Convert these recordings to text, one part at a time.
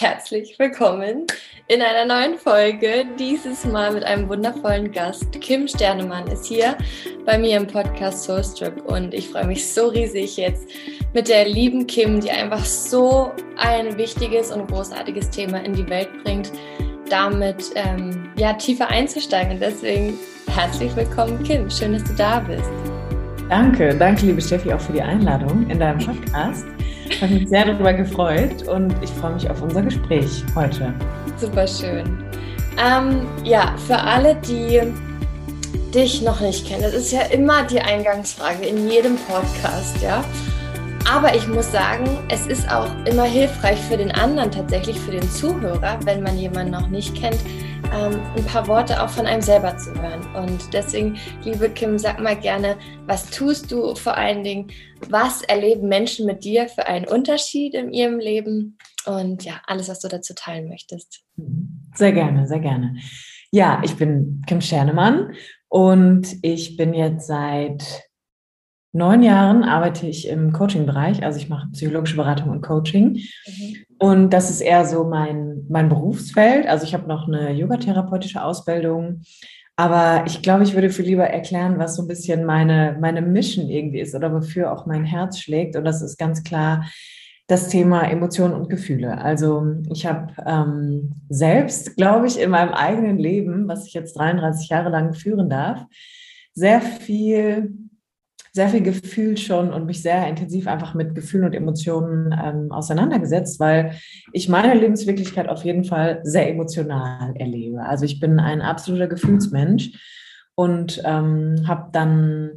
herzlich willkommen in einer neuen Folge. Dieses Mal mit einem wundervollen Gast. Kim Sternemann ist hier bei mir im Podcast Soulstrip und ich freue mich so riesig jetzt mit der lieben Kim, die einfach so ein wichtiges und großartiges Thema in die Welt bringt, damit ähm, ja tiefer einzusteigen. Und deswegen herzlich willkommen, Kim. Schön, dass du da bist. Danke, danke, liebe Steffi, auch für die Einladung in deinem Podcast. Ich habe mich sehr darüber gefreut und ich freue mich auf unser Gespräch heute. Super schön. Ähm, ja, für alle, die dich noch nicht kennen, das ist ja immer die Eingangsfrage in jedem Podcast, ja. Aber ich muss sagen, es ist auch immer hilfreich für den anderen, tatsächlich für den Zuhörer, wenn man jemanden noch nicht kennt, ähm, ein paar Worte auch von einem selber zu hören. Und deswegen, liebe Kim, sag mal gerne, was tust du vor allen Dingen? Was erleben Menschen mit dir für einen Unterschied in ihrem Leben? Und ja, alles, was du dazu teilen möchtest. Sehr gerne, sehr gerne. Ja, ich bin Kim Schernemann und ich bin jetzt seit neun Jahren arbeite ich im Coaching-Bereich, also ich mache psychologische Beratung und Coaching. Mhm. Und das ist eher so mein, mein Berufsfeld. Also ich habe noch eine yogatherapeutische Ausbildung. Aber ich glaube, ich würde viel lieber erklären, was so ein bisschen meine, meine Mission irgendwie ist oder wofür auch mein Herz schlägt. Und das ist ganz klar das Thema Emotionen und Gefühle. Also ich habe ähm, selbst, glaube ich, in meinem eigenen Leben, was ich jetzt 33 Jahre lang führen darf, sehr viel sehr viel Gefühl schon und mich sehr intensiv einfach mit Gefühlen und Emotionen ähm, auseinandergesetzt, weil ich meine Lebenswirklichkeit auf jeden Fall sehr emotional erlebe. Also ich bin ein absoluter Gefühlsmensch und ähm, habe dann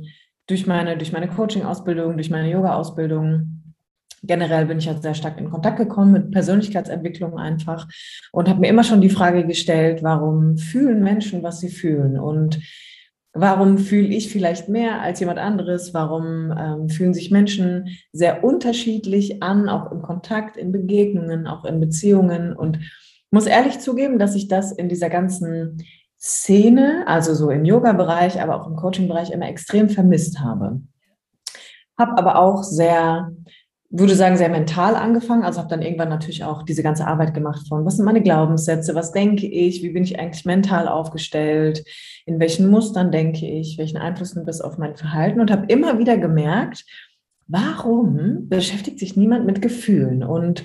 durch meine, durch meine Coaching-Ausbildung, durch meine Yoga-Ausbildung, generell bin ich halt sehr stark in Kontakt gekommen mit Persönlichkeitsentwicklung einfach und habe mir immer schon die Frage gestellt, warum fühlen Menschen, was sie fühlen? Und Warum fühle ich vielleicht mehr als jemand anderes? Warum ähm, fühlen sich Menschen sehr unterschiedlich an, auch im Kontakt, in Begegnungen, auch in Beziehungen? Und muss ehrlich zugeben, dass ich das in dieser ganzen Szene, also so im Yoga-Bereich, aber auch im Coaching-Bereich immer extrem vermisst habe. Habe aber auch sehr würde sagen, sehr mental angefangen. Also habe dann irgendwann natürlich auch diese ganze Arbeit gemacht von, was sind meine Glaubenssätze, was denke ich, wie bin ich eigentlich mental aufgestellt, in welchen Mustern denke ich, welchen Einfluss nimmt das auf mein Verhalten und habe immer wieder gemerkt, warum beschäftigt sich niemand mit Gefühlen und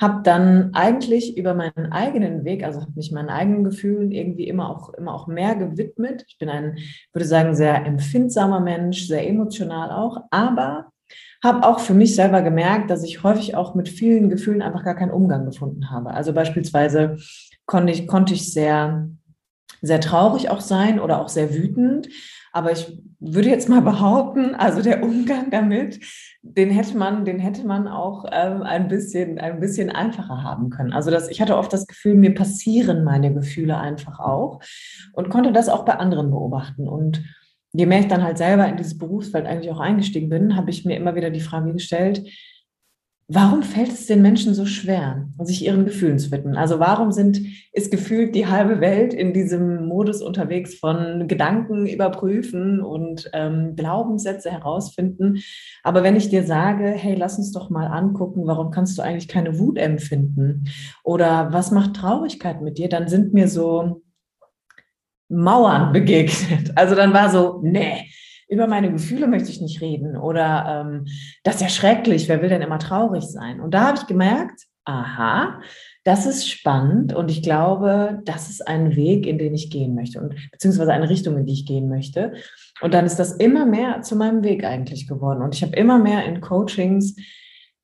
habe dann eigentlich über meinen eigenen Weg, also habe mich meinen eigenen Gefühlen irgendwie immer auch immer auch mehr gewidmet. Ich bin ein, würde sagen, sehr empfindsamer Mensch, sehr emotional auch, aber habe auch für mich selber gemerkt, dass ich häufig auch mit vielen Gefühlen einfach gar keinen Umgang gefunden habe. Also beispielsweise konnte ich, konnte ich sehr, sehr traurig auch sein oder auch sehr wütend. Aber ich würde jetzt mal behaupten, also der Umgang damit, den hätte man, den hätte man auch ähm, ein bisschen, ein bisschen einfacher haben können. Also das, ich hatte oft das Gefühl, mir passieren meine Gefühle einfach auch und konnte das auch bei anderen beobachten. Und je mehr ich dann halt selber in dieses Berufsfeld eigentlich auch eingestiegen bin, habe ich mir immer wieder die Frage gestellt, warum fällt es den Menschen so schwer, sich ihren Gefühlen zu widmen? Also warum sind, ist gefühlt die halbe Welt in diesem Modus unterwegs von Gedanken überprüfen und ähm, Glaubenssätze herausfinden? Aber wenn ich dir sage, hey, lass uns doch mal angucken, warum kannst du eigentlich keine Wut empfinden? Oder was macht Traurigkeit mit dir? Dann sind mir so Mauern begegnet. Also dann war so, nee, über meine Gefühle möchte ich nicht reden oder ähm, das ist ja schrecklich, wer will denn immer traurig sein? Und da habe ich gemerkt, aha, das ist spannend und ich glaube, das ist ein Weg, in den ich gehen möchte und beziehungsweise eine Richtung, in die ich gehen möchte. Und dann ist das immer mehr zu meinem Weg eigentlich geworden. Und ich habe immer mehr in Coachings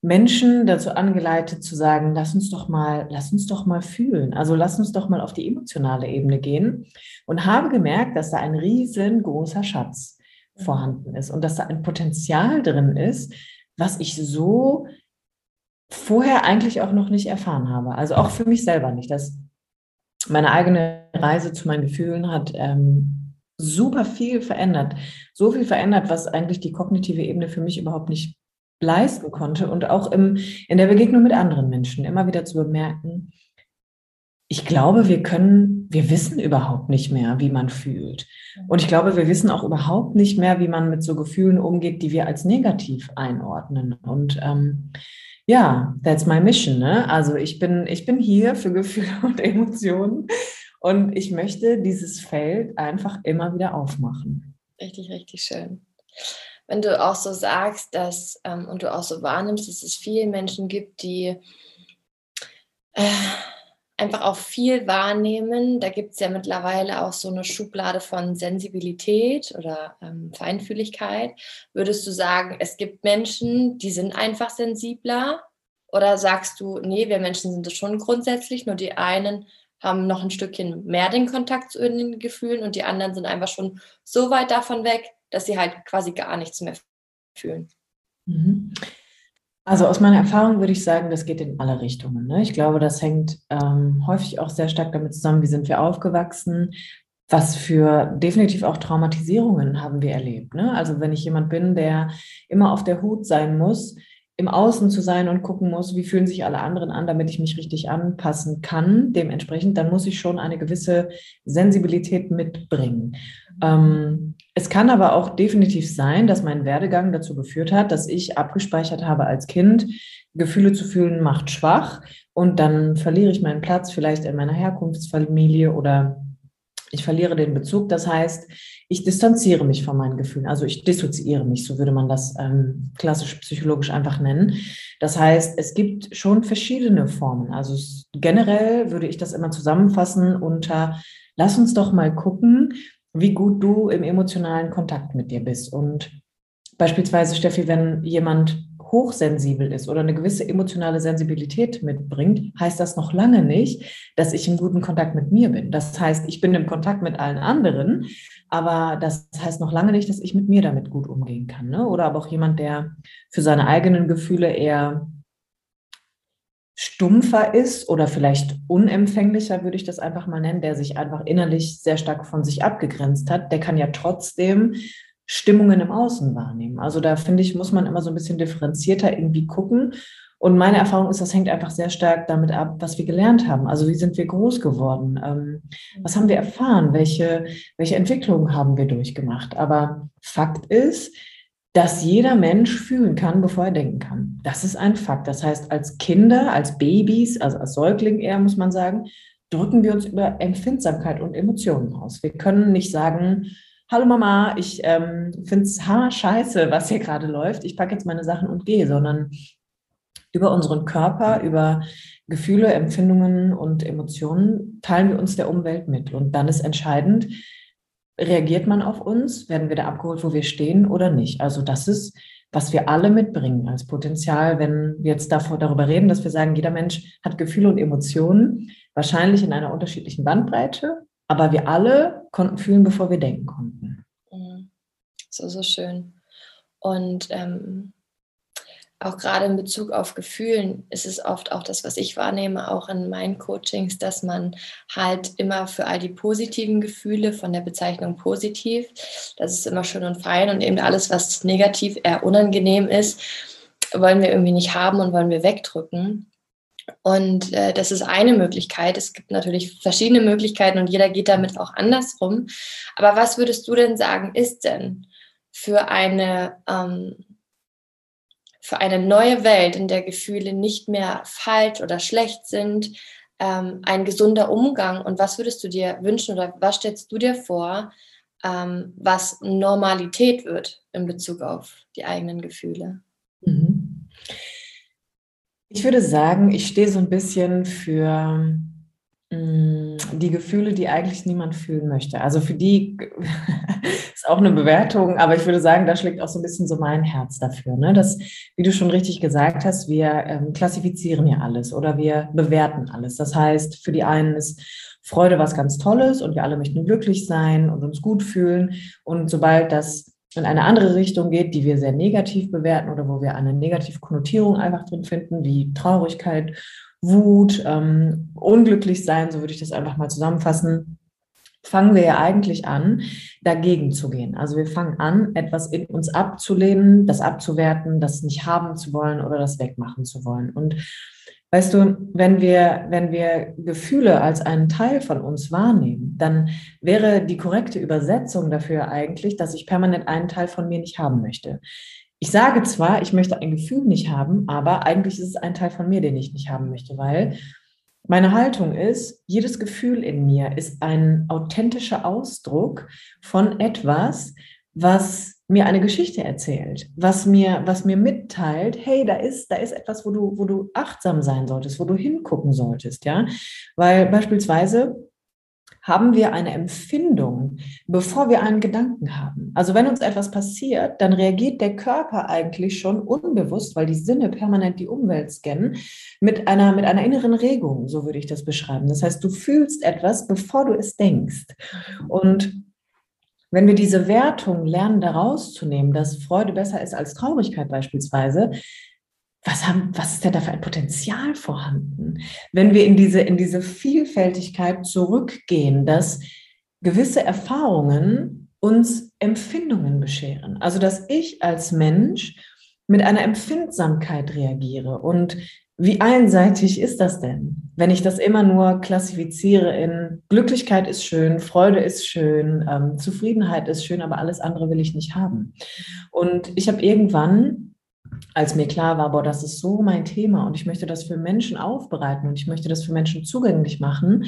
Menschen dazu angeleitet zu sagen, lass uns doch mal, lass uns doch mal fühlen. Also lass uns doch mal auf die emotionale Ebene gehen und habe gemerkt, dass da ein riesengroßer Schatz vorhanden ist und dass da ein Potenzial drin ist, was ich so vorher eigentlich auch noch nicht erfahren habe. Also auch für mich selber nicht. Das, meine eigene Reise zu meinen Gefühlen hat ähm, super viel verändert. So viel verändert, was eigentlich die kognitive Ebene für mich überhaupt nicht leisten konnte und auch im, in der Begegnung mit anderen Menschen immer wieder zu bemerken, ich glaube, wir können, wir wissen überhaupt nicht mehr, wie man fühlt. Und ich glaube, wir wissen auch überhaupt nicht mehr, wie man mit so Gefühlen umgeht, die wir als negativ einordnen. Und ähm, Ja, that's my mission. Ne? Also ich bin, ich bin hier für Gefühle und Emotionen und ich möchte dieses Feld einfach immer wieder aufmachen. Richtig, richtig schön. Wenn du auch so sagst, dass ähm, und du auch so wahrnimmst, dass es viele Menschen gibt, die äh, einfach auch viel wahrnehmen. Da gibt es ja mittlerweile auch so eine Schublade von Sensibilität oder ähm, Feinfühligkeit. Würdest du sagen, es gibt Menschen, die sind einfach sensibler? Oder sagst du, nee, wir Menschen sind es schon grundsätzlich, nur die einen haben noch ein Stückchen mehr den Kontakt zu den Gefühlen und die anderen sind einfach schon so weit davon weg, dass sie halt quasi gar nichts mehr fühlen. Mhm. Also aus meiner Erfahrung würde ich sagen, das geht in alle Richtungen. Ne? Ich glaube, das hängt ähm, häufig auch sehr stark damit zusammen, wie sind wir aufgewachsen, was für definitiv auch Traumatisierungen haben wir erlebt. Ne? Also wenn ich jemand bin, der immer auf der Hut sein muss, im Außen zu sein und gucken muss, wie fühlen sich alle anderen an, damit ich mich richtig anpassen kann. Dementsprechend, dann muss ich schon eine gewisse Sensibilität mitbringen. Ähm, es kann aber auch definitiv sein, dass mein Werdegang dazu geführt hat, dass ich abgespeichert habe als Kind, Gefühle zu fühlen macht schwach und dann verliere ich meinen Platz vielleicht in meiner Herkunftsfamilie oder ich verliere den Bezug. Das heißt, ich distanziere mich von meinen Gefühlen. Also ich dissoziiere mich, so würde man das ähm, klassisch psychologisch einfach nennen. Das heißt, es gibt schon verschiedene Formen. Also generell würde ich das immer zusammenfassen unter, lass uns doch mal gucken, wie gut du im emotionalen Kontakt mit dir bist. Und beispielsweise, Steffi, wenn jemand hochsensibel ist oder eine gewisse emotionale Sensibilität mitbringt, heißt das noch lange nicht, dass ich im guten Kontakt mit mir bin. Das heißt, ich bin im Kontakt mit allen anderen, aber das heißt noch lange nicht, dass ich mit mir damit gut umgehen kann. Ne? Oder aber auch jemand, der für seine eigenen Gefühle eher stumpfer ist oder vielleicht unempfänglicher, würde ich das einfach mal nennen, der sich einfach innerlich sehr stark von sich abgegrenzt hat, der kann ja trotzdem Stimmungen im Außen wahrnehmen. Also da finde ich, muss man immer so ein bisschen differenzierter irgendwie gucken. Und meine Erfahrung ist, das hängt einfach sehr stark damit ab, was wir gelernt haben. Also wie sind wir groß geworden? Ähm, was haben wir erfahren? Welche, welche Entwicklungen haben wir durchgemacht? Aber Fakt ist, dass jeder Mensch fühlen kann, bevor er denken kann. Das ist ein Fakt. Das heißt, als Kinder, als Babys, also als Säugling eher, muss man sagen, drücken wir uns über Empfindsamkeit und Emotionen aus. Wir können nicht sagen, hallo Mama, ich ähm, finde es scheiße, was hier gerade läuft. Ich packe jetzt meine Sachen und gehe, sondern über unseren Körper, über Gefühle, Empfindungen und Emotionen teilen wir uns der Umwelt mit. Und dann ist entscheidend, reagiert man auf uns? Werden wir da abgeholt, wo wir stehen oder nicht? Also das ist, was wir alle mitbringen als Potenzial, wenn wir jetzt davor, darüber reden, dass wir sagen, jeder Mensch hat Gefühle und Emotionen, wahrscheinlich in einer unterschiedlichen Bandbreite, aber wir alle konnten fühlen, bevor wir denken konnten. Mhm. So, so schön. Und ähm, auch gerade in Bezug auf Gefühlen ist es oft auch das, was ich wahrnehme, auch in meinen Coachings, dass man halt immer für all die positiven Gefühle von der Bezeichnung positiv, das ist immer schön und fein und eben alles, was negativ eher unangenehm ist, wollen wir irgendwie nicht haben und wollen wir wegdrücken. Und äh, das ist eine Möglichkeit. Es gibt natürlich verschiedene Möglichkeiten und jeder geht damit auch andersrum. Aber was würdest du denn sagen, ist denn für eine, ähm, für eine neue Welt, in der Gefühle nicht mehr falsch oder schlecht sind, ähm, ein gesunder Umgang? Und was würdest du dir wünschen oder was stellst du dir vor, ähm, was Normalität wird in Bezug auf die eigenen Gefühle? Mhm. Ich würde sagen, ich stehe so ein bisschen für mm, die Gefühle, die eigentlich niemand fühlen möchte. Also für die ist auch eine Bewertung, aber ich würde sagen, da schlägt auch so ein bisschen so mein Herz dafür. Ne? Dass, wie du schon richtig gesagt hast, wir ähm, klassifizieren ja alles oder wir bewerten alles. Das heißt, für die einen ist Freude was ganz Tolles und wir alle möchten glücklich sein und uns gut fühlen. Und sobald das in eine andere Richtung geht, die wir sehr negativ bewerten oder wo wir eine negative Konnotierung einfach drin finden, wie Traurigkeit, Wut, ähm, unglücklich sein, so würde ich das einfach mal zusammenfassen, fangen wir ja eigentlich an, dagegen zu gehen. Also wir fangen an, etwas in uns abzulehnen, das abzuwerten, das nicht haben zu wollen oder das wegmachen zu wollen. Und Weißt du, wenn wir, wenn wir Gefühle als einen Teil von uns wahrnehmen, dann wäre die korrekte Übersetzung dafür eigentlich, dass ich permanent einen Teil von mir nicht haben möchte. ich sage zwar, ich möchte ein Gefühl nicht haben, aber eigentlich ist es ein Teil von mir, den ich nicht haben möchte, weil meine Haltung ist, jedes Gefühl in mir ist ein authentischer Ausdruck von etwas, was mir eine Geschichte erzählt, was mir, was mir mitteilt, hey, da ist, da ist etwas, wo du, wo du achtsam sein solltest, wo du hingucken solltest, ja. Weil beispielsweise haben wir eine Empfindung, bevor wir einen Gedanken haben. Also wenn uns etwas passiert, dann reagiert der Körper eigentlich schon unbewusst, weil die Sinne permanent die Umwelt scannen, mit einer, mit einer inneren Regung, so würde ich das beschreiben. Das heißt, du fühlst etwas, bevor du es denkst. Und wenn wir diese Wertung lernen, da rauszunehmen, dass Freude besser ist als Traurigkeit beispielsweise, was, haben, was ist denn da für ein Potenzial vorhanden? Wenn wir in diese, in diese Vielfältigkeit zurückgehen, dass gewisse Erfahrungen uns Empfindungen bescheren. Also, dass ich als Mensch mit einer Empfindsamkeit reagiere und wie einseitig ist das denn, wenn ich das immer nur klassifiziere in Glücklichkeit ist schön, Freude ist schön, ähm, Zufriedenheit ist schön, aber alles andere will ich nicht haben. Und ich habe irgendwann, als mir klar war, boah, das ist so mein Thema und ich möchte das für Menschen aufbereiten und ich möchte das für Menschen zugänglich machen,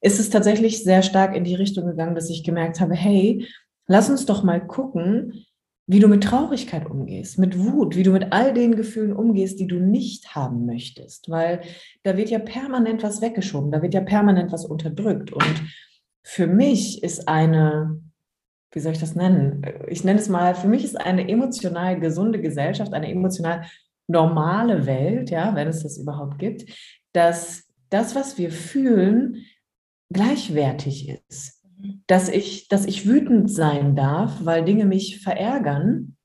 ist es tatsächlich sehr stark in die Richtung gegangen, dass ich gemerkt habe, hey, lass uns doch mal gucken, wie du mit Traurigkeit umgehst, mit Wut, wie du mit all den Gefühlen umgehst, die du nicht haben möchtest, weil da wird ja permanent was weggeschoben, da wird ja permanent was unterdrückt. Und für mich ist eine, wie soll ich das nennen? Ich nenne es mal, für mich ist eine emotional gesunde Gesellschaft, eine emotional normale Welt, ja, wenn es das überhaupt gibt, dass das, was wir fühlen, gleichwertig ist dass ich, dass ich wütend sein darf, weil Dinge mich verärgern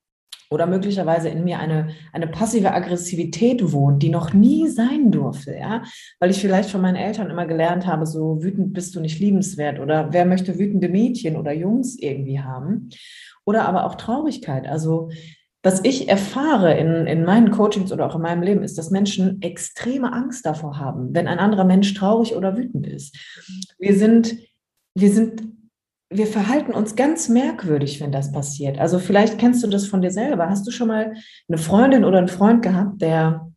oder möglicherweise in mir eine, eine passive Aggressivität wohnt, die noch nie sein durfte, ja, weil ich vielleicht von meinen Eltern immer gelernt habe, so wütend bist du nicht liebenswert oder wer möchte wütende Mädchen oder Jungs irgendwie haben? Oder aber auch Traurigkeit, also was ich erfahre in, in meinen Coachings oder auch in meinem Leben, ist, dass Menschen extreme Angst davor haben, wenn ein anderer Mensch traurig oder wütend ist. Wir sind wir sind, wir verhalten uns ganz merkwürdig, wenn das passiert. Also vielleicht kennst du das von dir selber. Hast du schon mal eine Freundin oder einen Freund gehabt, der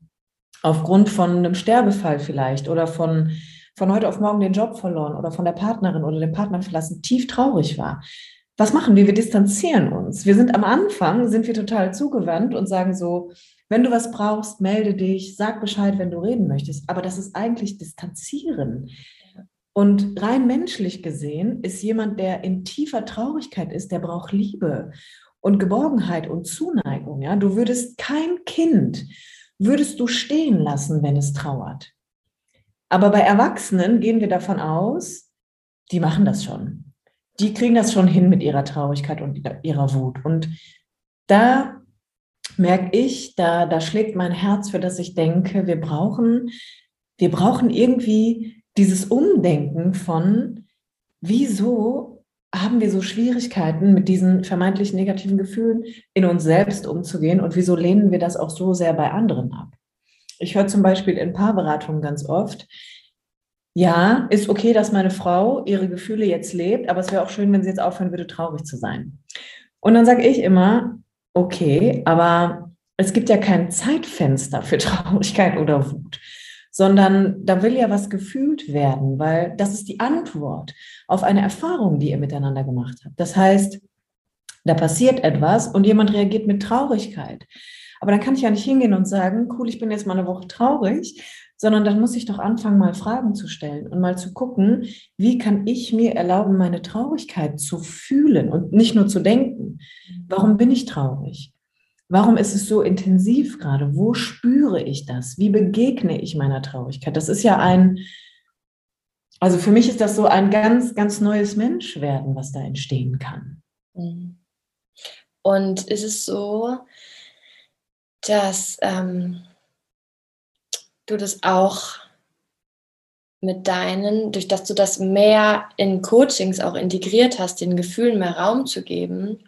aufgrund von einem Sterbefall vielleicht oder von, von heute auf morgen den Job verloren oder von der Partnerin oder dem Partner verlassen, tief traurig war? Was machen wir? Wir distanzieren uns. Wir sind am Anfang, sind wir total zugewandt und sagen so, wenn du was brauchst, melde dich, sag Bescheid, wenn du reden möchtest. Aber das ist eigentlich Distanzieren. Und rein menschlich gesehen ist jemand, der in tiefer Traurigkeit ist, der braucht Liebe und Geborgenheit und Zuneigung. Ja, du würdest kein Kind würdest du stehen lassen, wenn es trauert. Aber bei Erwachsenen gehen wir davon aus, die machen das schon. Die kriegen das schon hin mit ihrer Traurigkeit und ihrer Wut. Und da merke ich, da, da schlägt mein Herz, für das ich denke, wir brauchen, wir brauchen irgendwie dieses Umdenken von, wieso haben wir so Schwierigkeiten, mit diesen vermeintlich negativen Gefühlen in uns selbst umzugehen und wieso lehnen wir das auch so sehr bei anderen ab? Ich höre zum Beispiel in Paarberatungen ganz oft, ja, ist okay, dass meine Frau ihre Gefühle jetzt lebt, aber es wäre auch schön, wenn sie jetzt aufhören würde, traurig zu sein. Und dann sage ich immer, okay, aber es gibt ja kein Zeitfenster für Traurigkeit oder Wut sondern da will ja was gefühlt werden, weil das ist die Antwort auf eine Erfahrung, die ihr miteinander gemacht habt. Das heißt, da passiert etwas und jemand reagiert mit Traurigkeit. Aber dann kann ich ja nicht hingehen und sagen, cool, ich bin jetzt mal eine Woche traurig, sondern dann muss ich doch anfangen, mal Fragen zu stellen und mal zu gucken, wie kann ich mir erlauben, meine Traurigkeit zu fühlen und nicht nur zu denken. Warum bin ich traurig? Warum ist es so intensiv gerade? Wo spüre ich das? Wie begegne ich meiner Traurigkeit? Das ist ja ein, also für mich ist das so ein ganz, ganz neues Menschwerden, was da entstehen kann. Mhm. Und ist es so, dass ähm, du das auch mit deinen, durch dass du das mehr in Coachings auch integriert hast, den Gefühlen mehr Raum zu geben,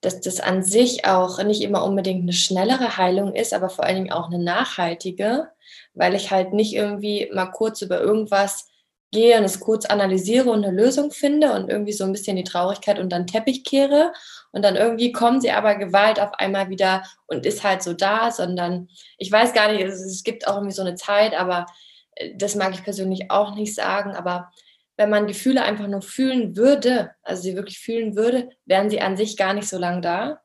dass das an sich auch nicht immer unbedingt eine schnellere Heilung ist, aber vor allen Dingen auch eine nachhaltige, weil ich halt nicht irgendwie mal kurz über irgendwas gehe und es kurz analysiere und eine Lösung finde und irgendwie so ein bisschen die Traurigkeit unter den Teppich kehre. Und dann irgendwie kommt sie aber Gewalt auf einmal wieder und ist halt so da, sondern ich weiß gar nicht, es, es gibt auch irgendwie so eine Zeit, aber äh, das mag ich persönlich auch nicht sagen, aber wenn man Gefühle einfach nur fühlen würde, also sie wirklich fühlen würde, wären sie an sich gar nicht so lange da.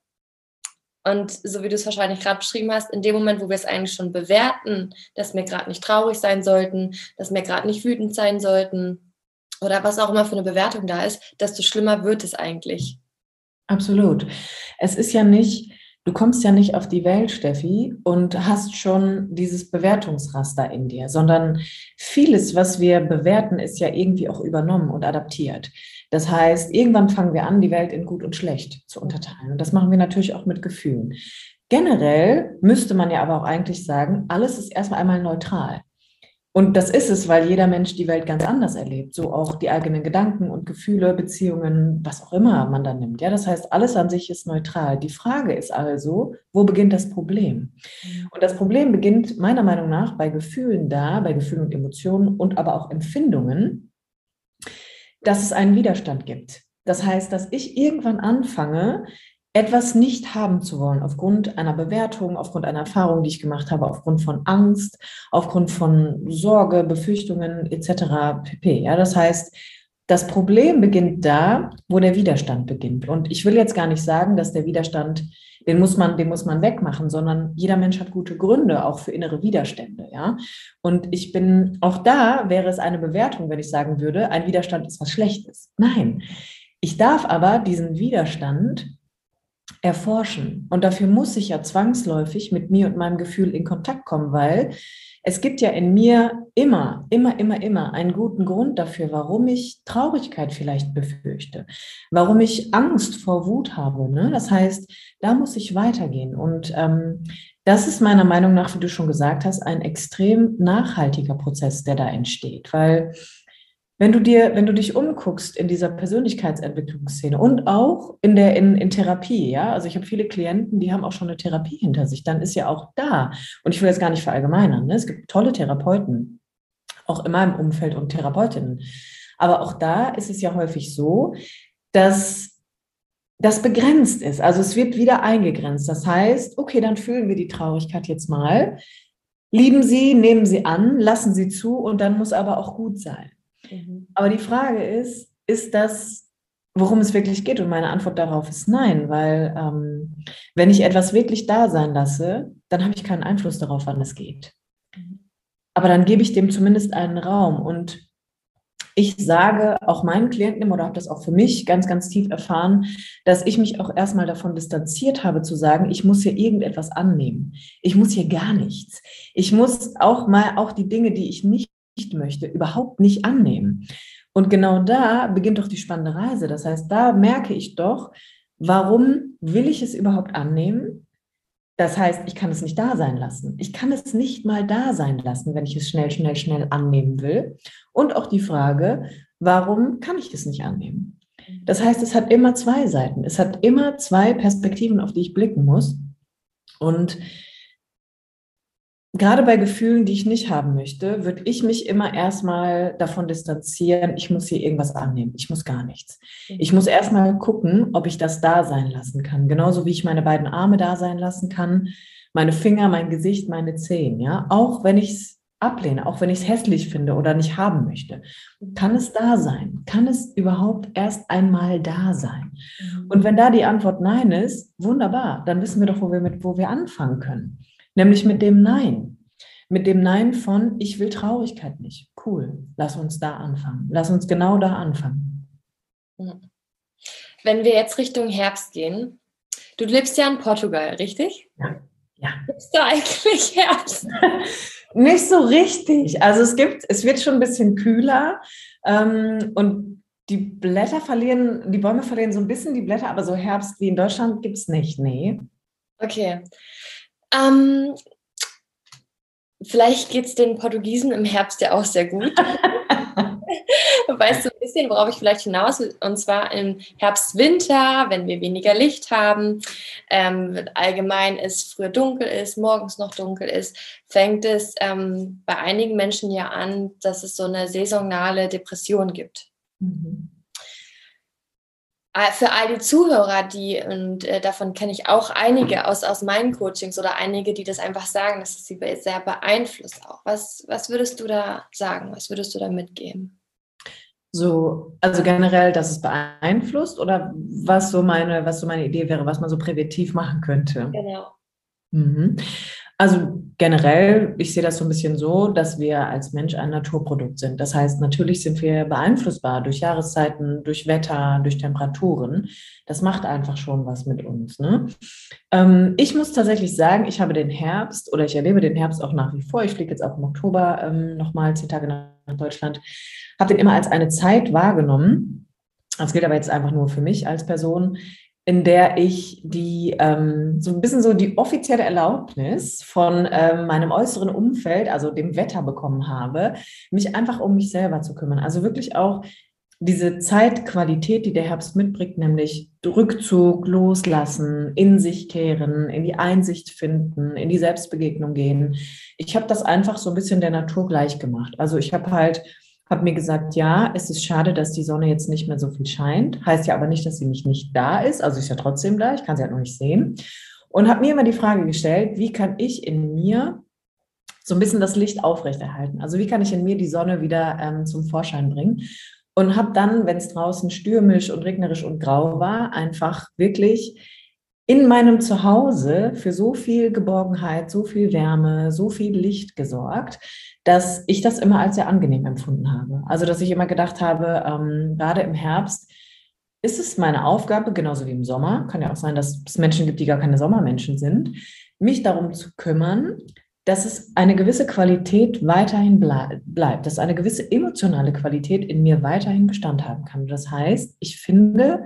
Und so wie du es wahrscheinlich gerade beschrieben hast, in dem Moment, wo wir es eigentlich schon bewerten, dass wir gerade nicht traurig sein sollten, dass wir gerade nicht wütend sein sollten oder was auch immer für eine Bewertung da ist, desto schlimmer wird es eigentlich. Absolut. Es ist ja nicht, du kommst ja nicht auf die Welt, Steffi, und hast schon dieses Bewertungsraster in dir, sondern vieles, was wir bewerten, ist ja irgendwie auch übernommen und adaptiert. Das heißt, irgendwann fangen wir an, die Welt in gut und schlecht zu unterteilen. Und das machen wir natürlich auch mit Gefühlen. Generell müsste man ja aber auch eigentlich sagen, alles ist erstmal einmal neutral. Und das ist es, weil jeder Mensch die Welt ganz anders erlebt. So auch die eigenen Gedanken und Gefühle, Beziehungen, was auch immer man da nimmt. Ja, das heißt, alles an sich ist neutral. Die Frage ist also, wo beginnt das Problem? Mhm. Und das Problem beginnt meiner Meinung nach bei Gefühlen da, bei Gefühlen und Emotionen und aber auch Empfindungen, dass es einen Widerstand gibt. Das heißt, dass ich irgendwann anfange, etwas nicht haben zu wollen, aufgrund einer Bewertung, aufgrund einer Erfahrung, die ich gemacht habe, aufgrund von Angst, aufgrund von Sorge, Befürchtungen etc. pp. Ja, das heißt, das Problem beginnt da, wo der Widerstand beginnt. Und ich will jetzt gar nicht sagen, dass der Widerstand den muss man, den muss man wegmachen, sondern jeder Mensch hat gute Gründe, auch für innere Widerstände, ja. Und ich bin, auch da wäre es eine Bewertung, wenn ich sagen würde, ein Widerstand ist was Schlechtes. Nein. Ich darf aber diesen Widerstand erforschen. Und dafür muss ich ja zwangsläufig mit mir und meinem Gefühl in Kontakt kommen, weil es gibt ja in mir immer, immer, immer, immer einen guten Grund dafür, warum ich Traurigkeit vielleicht befürchte, warum ich Angst vor Wut habe. Ne? Das heißt, da muss ich weitergehen. Und ähm, das ist meiner Meinung nach, wie du schon gesagt hast, ein extrem nachhaltiger Prozess, der da entsteht, weil wenn du dir, wenn du dich umguckst in dieser Persönlichkeitsentwicklungsszene und auch in der in, in Therapie, ja, also ich habe viele Klienten, die haben auch schon eine Therapie hinter sich, dann ist ja auch da, und ich will jetzt gar nicht verallgemeinern, ne? es gibt tolle Therapeuten, auch in meinem Umfeld und Therapeutinnen. Aber auch da ist es ja häufig so, dass das begrenzt ist. Also es wird wieder eingegrenzt. Das heißt, okay, dann fühlen wir die Traurigkeit jetzt mal. Lieben Sie, nehmen Sie an, lassen Sie zu und dann muss aber auch gut sein. Mhm. Aber die Frage ist, ist das, worum es wirklich geht? Und meine Antwort darauf ist nein, weil ähm, wenn ich etwas wirklich da sein lasse, dann habe ich keinen Einfluss darauf, wann es geht. Mhm. Aber dann gebe ich dem zumindest einen Raum. Und ich sage auch meinen Klienten oder habe das auch für mich ganz, ganz tief erfahren, dass ich mich auch erstmal davon distanziert habe zu sagen, ich muss hier irgendetwas annehmen. Ich muss hier gar nichts. Ich muss auch mal auch die Dinge, die ich nicht möchte, überhaupt nicht annehmen. Und genau da beginnt doch die spannende Reise. Das heißt, da merke ich doch, warum will ich es überhaupt annehmen? Das heißt, ich kann es nicht da sein lassen. Ich kann es nicht mal da sein lassen, wenn ich es schnell, schnell, schnell annehmen will. Und auch die Frage, warum kann ich es nicht annehmen? Das heißt, es hat immer zwei Seiten. Es hat immer zwei Perspektiven, auf die ich blicken muss. Und gerade bei Gefühlen, die ich nicht haben möchte, würde ich mich immer erstmal davon distanzieren, ich muss hier irgendwas annehmen. Ich muss gar nichts. Ich muss erstmal gucken, ob ich das da sein lassen kann. Genauso wie ich meine beiden Arme da sein lassen kann, meine Finger, mein Gesicht, meine Zehen. Ja, auch wenn ich es ablehne, auch wenn ich es hässlich finde oder nicht haben möchte, kann es da sein? Kann es überhaupt erst einmal da sein? Mhm. Und wenn da die Antwort Nein ist, wunderbar, dann wissen wir doch, wo wir mit, wo wir anfangen können. Nämlich mit dem Nein. Mit dem Nein von, ich will Traurigkeit nicht. Cool, lass uns da anfangen. Lass uns genau da anfangen. Wenn wir jetzt Richtung Herbst gehen, du lebst ja in Portugal, richtig? Ja. ja. Ist da eigentlich Herbst? nicht so richtig. Also es gibt, es wird schon ein bisschen kühler ähm, und die Blätter verlieren, die Bäume verlieren so ein bisschen die Blätter, aber so Herbst wie in Deutschland gibt es nicht, nee. Okay. Ähm, vielleicht geht es den Portugiesen im Herbst ja auch sehr gut. weißt du ein bisschen, worauf ich vielleicht hinaus will? Und zwar im Herbst, Winter, wenn wir weniger Licht haben, ähm, allgemein es früher dunkel ist, morgens noch dunkel ist, fängt es ähm, bei einigen Menschen ja an, dass es so eine saisonale Depression gibt. Mhm. Äh, für all die Zuhörer, die, und äh, davon kenne ich auch einige aus, aus meinen Coachings oder einige, die das einfach sagen, dass es sie sehr beeinflusst auch. Was, was würdest du da sagen? Was würdest du da mitgeben? So, also generell, dass es beeinflusst oder was so meine, was so meine Idee wäre, was man so präventiv machen könnte? Genau. Mhm. Also generell, ich sehe das so ein bisschen so, dass wir als Mensch ein Naturprodukt sind. Das heißt, natürlich sind wir beeinflussbar durch Jahreszeiten, durch Wetter, durch Temperaturen. Das macht einfach schon was mit uns. Ne? Ähm, ich muss tatsächlich sagen, ich habe den Herbst oder ich erlebe den Herbst auch nach wie vor. Ich fliege jetzt auch im Oktober ähm, nochmal zehn Tage nach Deutschland. Habe den immer als eine Zeit wahrgenommen. Das gilt aber jetzt einfach nur für mich als Person, in der ich die ähm, so ein bisschen so die offizielle Erlaubnis von ähm, meinem äußeren Umfeld, also dem Wetter bekommen habe, mich einfach um mich selber zu kümmern. Also wirklich auch diese Zeitqualität, die der Herbst mitbringt, nämlich Rückzug, loslassen, in sich kehren, in die Einsicht finden, in die Selbstbegegnung gehen. Ich habe das einfach so ein bisschen der Natur gleich gemacht. Also ich habe halt habe mir gesagt, ja, es ist schade, dass die Sonne jetzt nicht mehr so viel scheint. Heißt ja aber nicht, dass sie nicht, nicht da ist. Also ist ja trotzdem da, ich kann sie halt noch nicht sehen. Und habe mir immer die Frage gestellt, wie kann ich in mir so ein bisschen das Licht aufrechterhalten? Also wie kann ich in mir die Sonne wieder ähm, zum Vorschein bringen? Und habe dann, wenn es draußen stürmisch und regnerisch und grau war, einfach wirklich in meinem Zuhause für so viel Geborgenheit, so viel Wärme, so viel Licht gesorgt, dass ich das immer als sehr angenehm empfunden habe. Also, dass ich immer gedacht habe, ähm, gerade im Herbst ist es meine Aufgabe, genauso wie im Sommer, kann ja auch sein, dass es Menschen gibt, die gar keine Sommermenschen sind, mich darum zu kümmern, dass es eine gewisse Qualität weiterhin ble bleibt, dass eine gewisse emotionale Qualität in mir weiterhin Bestand haben kann. Das heißt, ich finde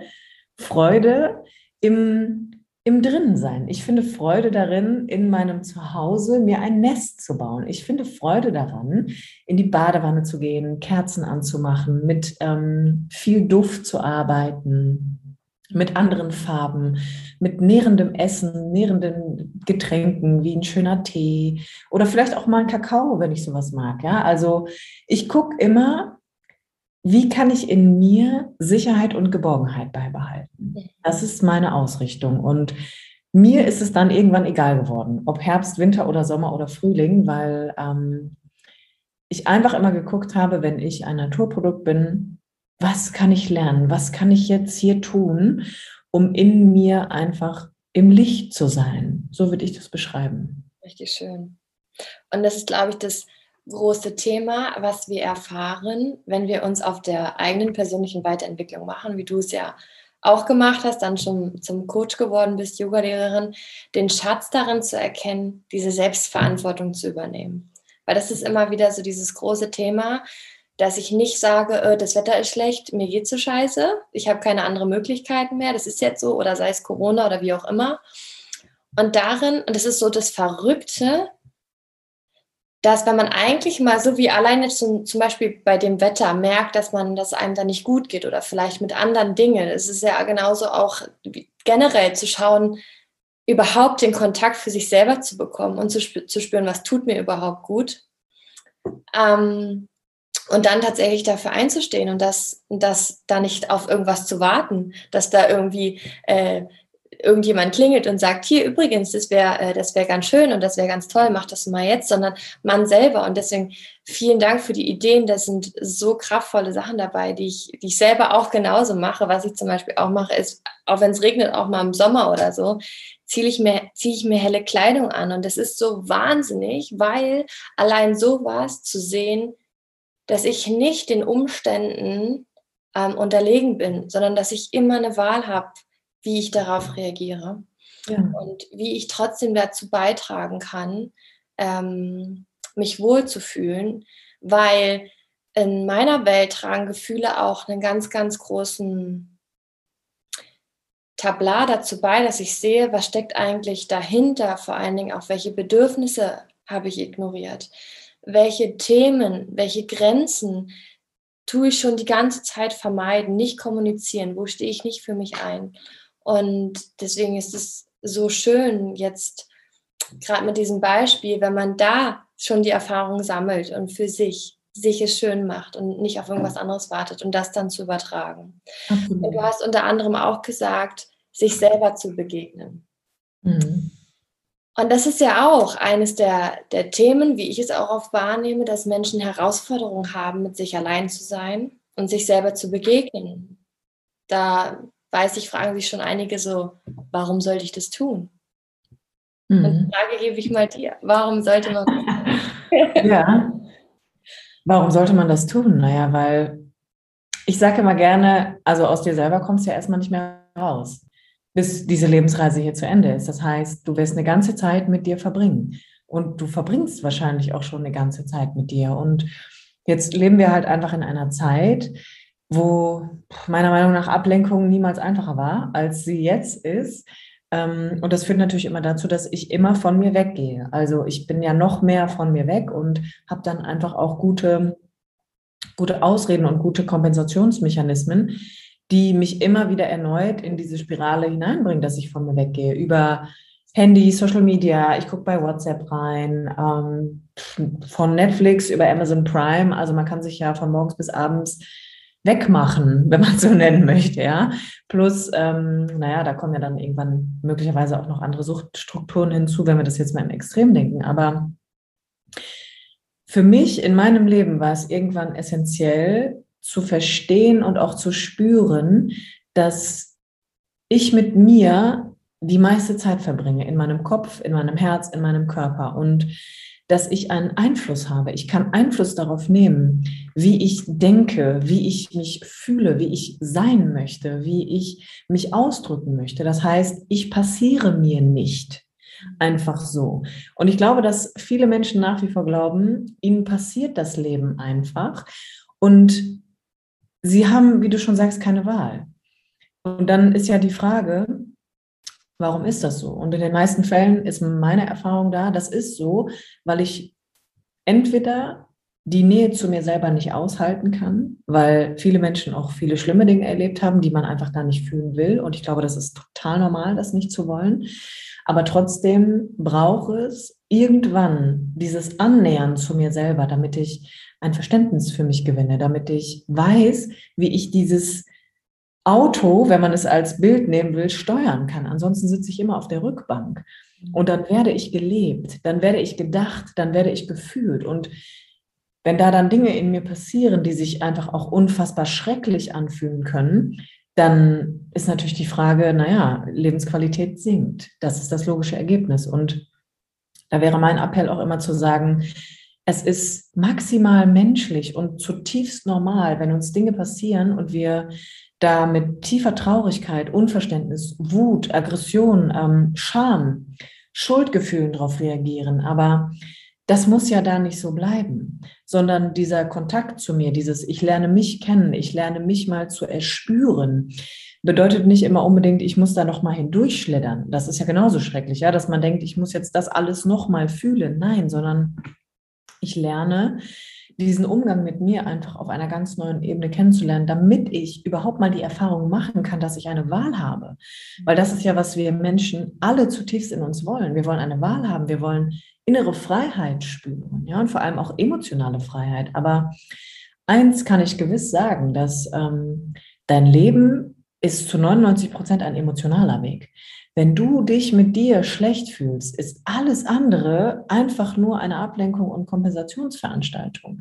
Freude im im Drinnensein. Ich finde Freude darin, in meinem Zuhause mir ein Nest zu bauen. Ich finde Freude daran, in die Badewanne zu gehen, Kerzen anzumachen, mit ähm, viel Duft zu arbeiten, mit anderen Farben, mit nährendem Essen, nährenden Getränken wie ein schöner Tee oder vielleicht auch mal ein Kakao, wenn ich sowas mag. Ja, also ich gucke immer, wie kann ich in mir Sicherheit und Geborgenheit beibehalten? Das ist meine Ausrichtung. Und mir ist es dann irgendwann egal geworden, ob Herbst, Winter oder Sommer oder Frühling, weil ähm, ich einfach immer geguckt habe, wenn ich ein Naturprodukt bin, was kann ich lernen? Was kann ich jetzt hier tun, um in mir einfach im Licht zu sein? So würde ich das beschreiben. Richtig schön. Und das ist, glaube ich, das große Thema, was wir erfahren, wenn wir uns auf der eigenen persönlichen Weiterentwicklung machen, wie du es ja auch gemacht hast, dann schon zum Coach geworden bist, Yogalehrerin, den Schatz darin zu erkennen, diese Selbstverantwortung zu übernehmen. Weil das ist immer wieder so dieses große Thema, dass ich nicht sage, äh, das Wetter ist schlecht, mir geht so scheiße, ich habe keine anderen Möglichkeiten mehr, das ist jetzt so, oder sei es Corona oder wie auch immer. Und darin, und das ist so das Verrückte, dass wenn man eigentlich mal so wie alleine zum, zum Beispiel bei dem Wetter merkt, dass man, dass einem da nicht gut geht oder vielleicht mit anderen Dingen, es ist ja genauso auch generell zu schauen, überhaupt den Kontakt für sich selber zu bekommen und zu, sp zu spüren, was tut mir überhaupt gut. Ähm, und dann tatsächlich dafür einzustehen und das, das da nicht auf irgendwas zu warten, dass da irgendwie äh, irgendjemand klingelt und sagt, hier übrigens, das wäre äh, das wäre ganz schön und das wäre ganz toll, mach das mal jetzt, sondern man selber. Und deswegen vielen Dank für die Ideen. Das sind so kraftvolle Sachen dabei, die ich, die ich selber auch genauso mache. Was ich zum Beispiel auch mache, ist, auch wenn es regnet, auch mal im Sommer oder so, ziehe ich mir, ziehe ich mir helle Kleidung an. Und das ist so wahnsinnig, weil allein sowas zu sehen, dass ich nicht den Umständen ähm, unterlegen bin, sondern dass ich immer eine Wahl habe wie ich darauf reagiere ja. und wie ich trotzdem dazu beitragen kann, ähm, mich wohlzufühlen, weil in meiner Welt tragen Gefühle auch einen ganz, ganz großen Tablar dazu bei, dass ich sehe, was steckt eigentlich dahinter, vor allen Dingen auch welche Bedürfnisse habe ich ignoriert, welche Themen, welche Grenzen tue ich schon die ganze Zeit vermeiden, nicht kommunizieren, wo stehe ich nicht für mich ein. Und deswegen ist es so schön jetzt, gerade mit diesem Beispiel, wenn man da schon die Erfahrung sammelt und für sich sich es schön macht und nicht auf irgendwas anderes wartet und das dann zu übertragen. Und du hast unter anderem auch gesagt, sich selber zu begegnen. Mhm. Und das ist ja auch eines der, der Themen, wie ich es auch oft wahrnehme, dass Menschen Herausforderungen haben, mit sich allein zu sein und sich selber zu begegnen. Da weiß ich, fragen sich schon einige so, warum sollte ich das tun? Mhm. Und die Frage gebe ich mal dir, warum sollte man das tun? ja, warum sollte man das tun? Naja, weil ich sage immer gerne, also aus dir selber kommst du ja erstmal nicht mehr raus bis diese Lebensreise hier zu Ende ist. Das heißt, du wirst eine ganze Zeit mit dir verbringen. Und du verbringst wahrscheinlich auch schon eine ganze Zeit mit dir. Und jetzt leben wir halt einfach in einer Zeit, wo meiner Meinung nach Ablenkung niemals einfacher war, als sie jetzt ist. Ähm, und das führt natürlich immer dazu, dass ich immer von mir weggehe. Also ich bin ja noch mehr von mir weg und habe dann einfach auch gute, gute Ausreden und gute Kompensationsmechanismen, die mich immer wieder erneut in diese Spirale hineinbringen, dass ich von mir weggehe. Über Handy, Social Media, ich gucke bei WhatsApp rein, ähm, von Netflix über Amazon Prime. Also man kann sich ja von morgens bis abends wegmachen, wenn man so nennen möchte, ja. Plus, ähm, naja, da kommen ja dann irgendwann möglicherweise auch noch andere Suchtstrukturen hinzu, wenn wir das jetzt mal im Extrem denken. Aber für mich in meinem Leben war es irgendwann essentiell, zu verstehen und auch zu spüren, dass ich mit mir die meiste Zeit verbringe, in meinem Kopf, in meinem Herz, in meinem Körper und dass ich einen Einfluss habe. Ich kann Einfluss darauf nehmen, wie ich denke, wie ich mich fühle, wie ich sein möchte, wie ich mich ausdrücken möchte. Das heißt, ich passiere mir nicht einfach so. Und ich glaube, dass viele Menschen nach wie vor glauben, ihnen passiert das Leben einfach. Und sie haben, wie du schon sagst, keine Wahl. Und dann ist ja die Frage, warum ist das so? Und in den meisten Fällen ist meine Erfahrung da, das ist so, weil ich entweder die Nähe zu mir selber nicht aushalten kann, weil viele Menschen auch viele schlimme Dinge erlebt haben, die man einfach da nicht fühlen will. Und ich glaube, das ist total normal, das nicht zu wollen. Aber trotzdem braucht es irgendwann dieses Annähern zu mir selber, damit ich ein Verständnis für mich gewinne, damit ich weiß, wie ich dieses Auto, wenn man es als Bild nehmen will, steuern kann. Ansonsten sitze ich immer auf der Rückbank. Und dann werde ich gelebt, dann werde ich gedacht, dann werde ich gefühlt. Und wenn da dann Dinge in mir passieren, die sich einfach auch unfassbar schrecklich anfühlen können, dann ist natürlich die Frage, naja, Lebensqualität sinkt. Das ist das logische Ergebnis. Und da wäre mein Appell auch immer zu sagen, es ist maximal menschlich und zutiefst normal, wenn uns Dinge passieren und wir da mit tiefer Traurigkeit, Unverständnis, Wut, Aggression, ähm, Scham, Schuldgefühlen darauf reagieren. Aber das muss ja da nicht so bleiben, sondern dieser Kontakt zu mir, dieses Ich lerne mich kennen, ich lerne mich mal zu erspüren, bedeutet nicht immer unbedingt, ich muss da noch mal hindurchschlittern. Das ist ja genauso schrecklich, ja, dass man denkt, ich muss jetzt das alles noch mal fühlen. Nein, sondern ich lerne, diesen Umgang mit mir einfach auf einer ganz neuen Ebene kennenzulernen, damit ich überhaupt mal die Erfahrung machen kann, dass ich eine Wahl habe. Weil das ist ja, was wir Menschen alle zutiefst in uns wollen. Wir wollen eine Wahl haben, wir wollen innere Freiheit spüren, ja, und vor allem auch emotionale Freiheit. Aber eins kann ich gewiss sagen, dass ähm, dein Leben ist zu 99 Prozent ein emotionaler Weg. Wenn du dich mit dir schlecht fühlst, ist alles andere einfach nur eine Ablenkung und Kompensationsveranstaltung.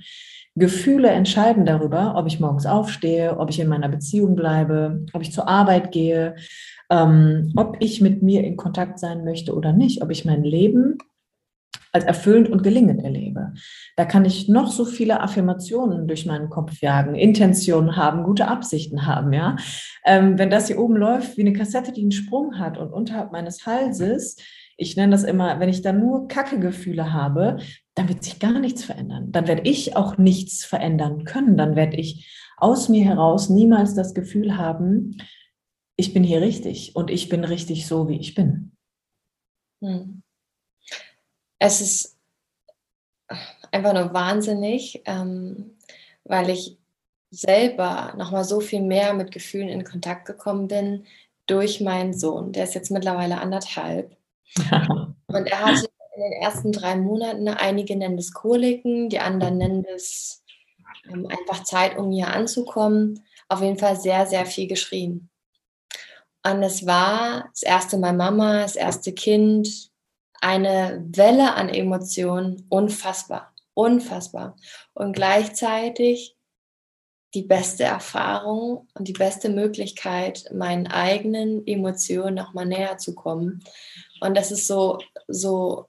Gefühle entscheiden darüber, ob ich morgens aufstehe, ob ich in meiner Beziehung bleibe, ob ich zur Arbeit gehe, ähm, ob ich mit mir in Kontakt sein möchte oder nicht, ob ich mein Leben als erfüllend und gelingend erlebe. Da kann ich noch so viele Affirmationen durch meinen Kopf jagen, Intentionen haben, gute Absichten haben, ja. Ähm, wenn das hier oben läuft wie eine Kassette, die einen Sprung hat und unterhalb meines Halses, ich nenne das immer, wenn ich dann nur Kacke-Gefühle habe, dann wird sich gar nichts verändern. Dann werde ich auch nichts verändern können. Dann werde ich aus mir heraus niemals das Gefühl haben, ich bin hier richtig und ich bin richtig so, wie ich bin. Hm es ist einfach nur wahnsinnig, ähm, weil ich selber nochmal so viel mehr mit Gefühlen in Kontakt gekommen bin durch meinen Sohn. Der ist jetzt mittlerweile anderthalb. Und er hatte in den ersten drei Monaten, einige nennen es Koliken, die anderen nennen es ähm, einfach Zeit, um hier anzukommen. Auf jeden Fall sehr, sehr viel geschrien. Und es war das erste Mal Mama, das erste Kind, eine Welle an Emotionen, unfassbar, unfassbar. Und gleichzeitig die beste Erfahrung und die beste Möglichkeit, meinen eigenen Emotionen nochmal näher zu kommen. Und das ist so, so,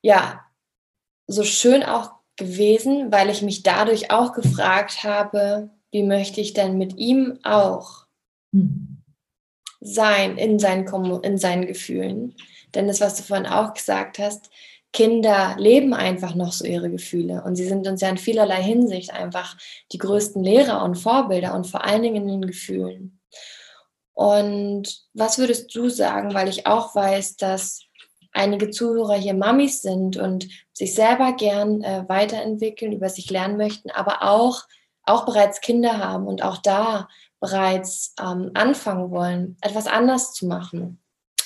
ja, so schön auch gewesen, weil ich mich dadurch auch gefragt habe, wie möchte ich denn mit ihm auch hm. Sein in seinen, in seinen Gefühlen. Denn das, was du vorhin auch gesagt hast, Kinder leben einfach noch so ihre Gefühle und sie sind uns ja in vielerlei Hinsicht einfach die größten Lehrer und Vorbilder und vor allen Dingen in den Gefühlen. Und was würdest du sagen, weil ich auch weiß, dass einige Zuhörer hier Mamis sind und sich selber gern äh, weiterentwickeln, über sich lernen möchten, aber auch, auch bereits Kinder haben und auch da bereits ähm, anfangen wollen, etwas anders zu machen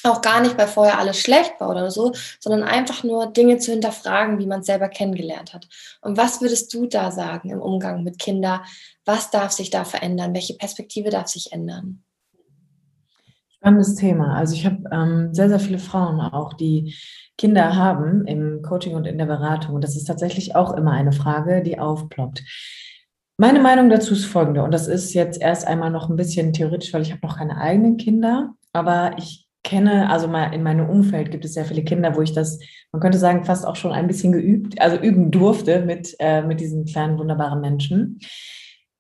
auch gar nicht, weil vorher alles schlecht war oder so, sondern einfach nur Dinge zu hinterfragen, wie man es selber kennengelernt hat. Und was würdest du da sagen im Umgang mit Kindern? Was darf sich da verändern? Welche Perspektive darf sich ändern? Spannendes Thema. Also ich habe ähm, sehr, sehr viele Frauen auch, die Kinder haben im Coaching und in der Beratung. Und das ist tatsächlich auch immer eine Frage, die aufploppt. Meine Meinung dazu ist folgende, und das ist jetzt erst einmal noch ein bisschen theoretisch, weil ich habe noch keine eigenen Kinder, aber ich kenne, also mal in meinem Umfeld gibt es sehr viele Kinder, wo ich das, man könnte sagen, fast auch schon ein bisschen geübt, also üben durfte mit, äh, mit diesen kleinen, wunderbaren Menschen.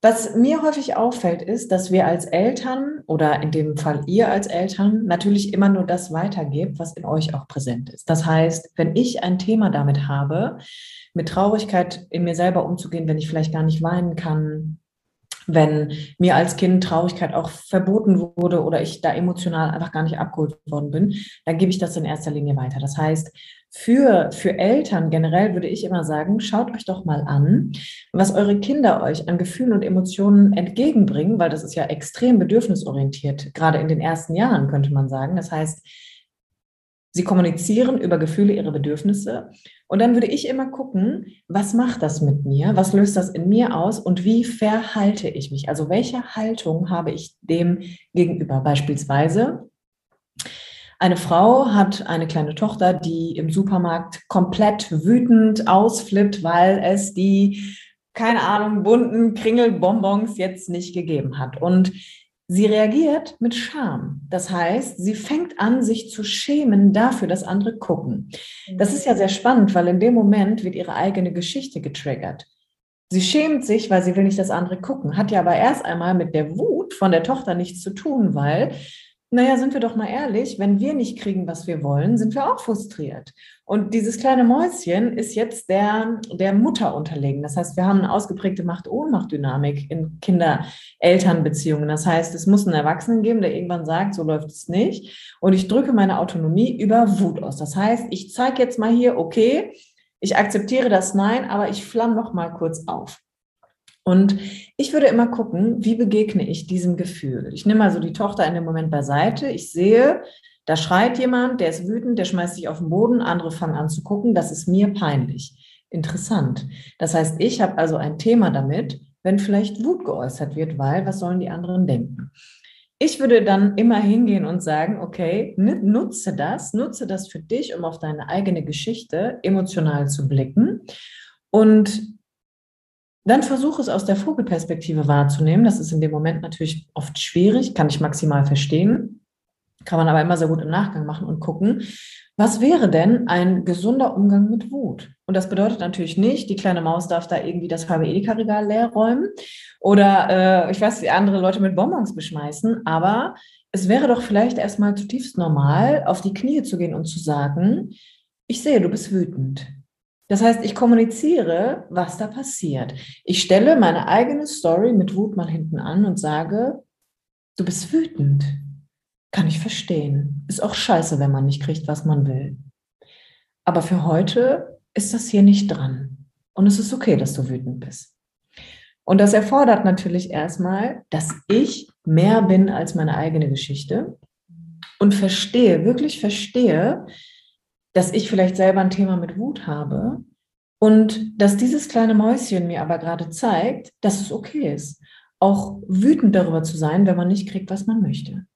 Was mir häufig auffällt, ist, dass wir als Eltern oder in dem Fall ihr als Eltern natürlich immer nur das weitergebt, was in euch auch präsent ist. Das heißt, wenn ich ein Thema damit habe, mit Traurigkeit in mir selber umzugehen, wenn ich vielleicht gar nicht weinen kann, wenn mir als Kind Traurigkeit auch verboten wurde oder ich da emotional einfach gar nicht abgeholt worden bin, dann gebe ich das in erster Linie weiter. Das heißt, für, für Eltern generell würde ich immer sagen, schaut euch doch mal an, was eure Kinder euch an Gefühlen und Emotionen entgegenbringen, weil das ist ja extrem bedürfnisorientiert, gerade in den ersten Jahren könnte man sagen. Das heißt, Sie kommunizieren über Gefühle, ihre Bedürfnisse. Und dann würde ich immer gucken, was macht das mit mir? Was löst das in mir aus? Und wie verhalte ich mich? Also welche Haltung habe ich dem gegenüber? Beispielsweise, eine Frau hat eine kleine Tochter, die im Supermarkt komplett wütend ausflippt, weil es die, keine Ahnung, bunten Kringelbonbons jetzt nicht gegeben hat. Und Sie reagiert mit Scham. Das heißt, sie fängt an, sich zu schämen dafür, dass andere gucken. Das ist ja sehr spannend, weil in dem Moment wird ihre eigene Geschichte getriggert. Sie schämt sich, weil sie will nicht, dass andere gucken, hat ja aber erst einmal mit der Wut von der Tochter nichts zu tun, weil naja, sind wir doch mal ehrlich, wenn wir nicht kriegen, was wir wollen, sind wir auch frustriert. Und dieses kleine Mäuschen ist jetzt der, der Mutter unterlegen. Das heißt, wir haben eine ausgeprägte Macht-Ohnmacht-Dynamik in Kinder-Eltern-Beziehungen. Das heißt, es muss einen Erwachsenen geben, der irgendwann sagt, so läuft es nicht. Und ich drücke meine Autonomie über Wut aus. Das heißt, ich zeige jetzt mal hier, okay, ich akzeptiere das Nein, aber ich flamme noch mal kurz auf. Und ich würde immer gucken, wie begegne ich diesem Gefühl. Ich nehme also die Tochter in dem Moment beiseite. Ich sehe, da schreit jemand, der ist wütend, der schmeißt sich auf den Boden, andere fangen an zu gucken. Das ist mir peinlich. Interessant. Das heißt, ich habe also ein Thema damit, wenn vielleicht Wut geäußert wird, weil was sollen die anderen denken? Ich würde dann immer hingehen und sagen, okay, nutze das, nutze das für dich, um auf deine eigene Geschichte emotional zu blicken und dann versuche es aus der Vogelperspektive wahrzunehmen. Das ist in dem Moment natürlich oft schwierig, kann ich maximal verstehen. Kann man aber immer sehr gut im Nachgang machen und gucken, was wäre denn ein gesunder Umgang mit Wut? Und das bedeutet natürlich nicht, die kleine Maus darf da irgendwie das halbe Edeka-Regal leer räumen oder äh, ich weiß, die andere Leute mit Bonbons beschmeißen, aber es wäre doch vielleicht erstmal zutiefst normal, auf die Knie zu gehen und zu sagen, ich sehe, du bist wütend. Das heißt, ich kommuniziere, was da passiert. Ich stelle meine eigene Story mit Wut mal hinten an und sage, du bist wütend. Kann ich verstehen. Ist auch scheiße, wenn man nicht kriegt, was man will. Aber für heute ist das hier nicht dran. Und es ist okay, dass du wütend bist. Und das erfordert natürlich erstmal, dass ich mehr bin als meine eigene Geschichte und verstehe, wirklich verstehe, dass ich vielleicht selber ein Thema mit Wut habe und dass dieses kleine Mäuschen mir aber gerade zeigt, dass es okay ist, auch wütend darüber zu sein, wenn man nicht kriegt, was man möchte.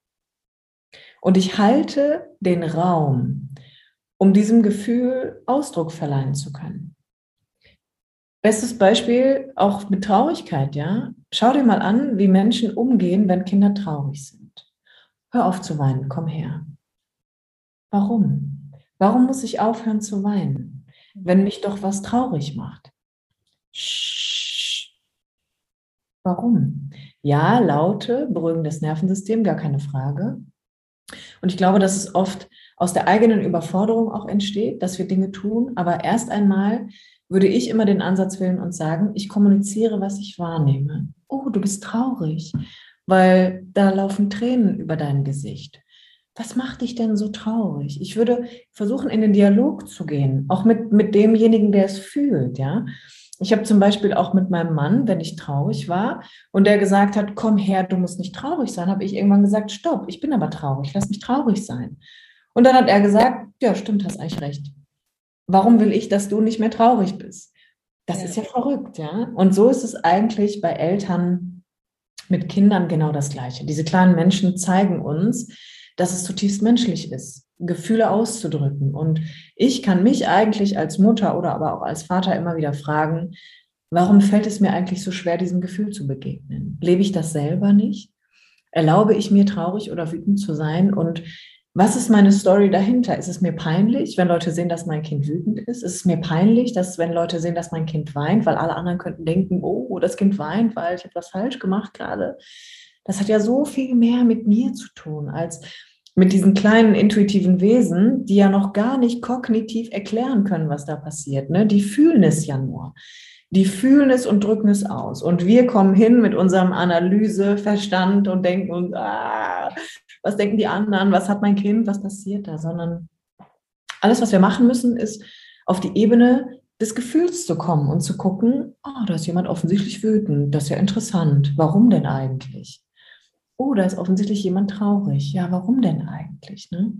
Und ich halte den Raum, um diesem Gefühl Ausdruck verleihen zu können. Bestes Beispiel auch mit Traurigkeit, ja. Schau dir mal an, wie Menschen umgehen, wenn Kinder traurig sind. Hör auf zu weinen, komm her. Warum? Warum muss ich aufhören zu weinen, wenn mich doch was traurig macht? Warum? Ja, Laute beruhigen das Nervensystem, gar keine Frage. Und ich glaube, dass es oft aus der eigenen Überforderung auch entsteht, dass wir Dinge tun. Aber erst einmal würde ich immer den Ansatz wählen und sagen, ich kommuniziere, was ich wahrnehme. Oh, du bist traurig, weil da laufen Tränen über dein Gesicht. Was macht dich denn so traurig? Ich würde versuchen, in den Dialog zu gehen, auch mit, mit demjenigen, der es fühlt, ja. Ich habe zum Beispiel auch mit meinem Mann, wenn ich traurig war und der gesagt hat, komm her, du musst nicht traurig sein, habe ich irgendwann gesagt, stopp, ich bin aber traurig, lass mich traurig sein. Und dann hat er gesagt, ja, stimmt, hast eigentlich recht. Warum will ich, dass du nicht mehr traurig bist? Das ja. ist ja verrückt, ja. Und so ist es eigentlich bei Eltern mit Kindern genau das Gleiche. Diese kleinen Menschen zeigen uns, dass es zutiefst menschlich ist, Gefühle auszudrücken. Und ich kann mich eigentlich als Mutter oder aber auch als Vater immer wieder fragen, warum fällt es mir eigentlich so schwer, diesem Gefühl zu begegnen? Lebe ich das selber nicht? Erlaube ich mir traurig oder wütend zu sein? Und was ist meine Story dahinter? Ist es mir peinlich, wenn Leute sehen, dass mein Kind wütend ist? Ist es mir peinlich, dass wenn Leute sehen, dass mein Kind weint, weil alle anderen könnten denken, oh, das Kind weint, weil ich etwas falsch gemacht gerade. Das hat ja so viel mehr mit mir zu tun, als mit diesen kleinen intuitiven Wesen, die ja noch gar nicht kognitiv erklären können, was da passiert. Ne? Die fühlen es ja nur. Die fühlen es und drücken es aus. Und wir kommen hin mit unserem Analyseverstand und denken uns, ah, was denken die anderen, was hat mein Kind, was passiert da, sondern alles, was wir machen müssen, ist auf die Ebene des Gefühls zu kommen und zu gucken, oh, da ist jemand offensichtlich wütend, das ist ja interessant, warum denn eigentlich? Oh, da ist offensichtlich jemand traurig. Ja, warum denn eigentlich? Ne?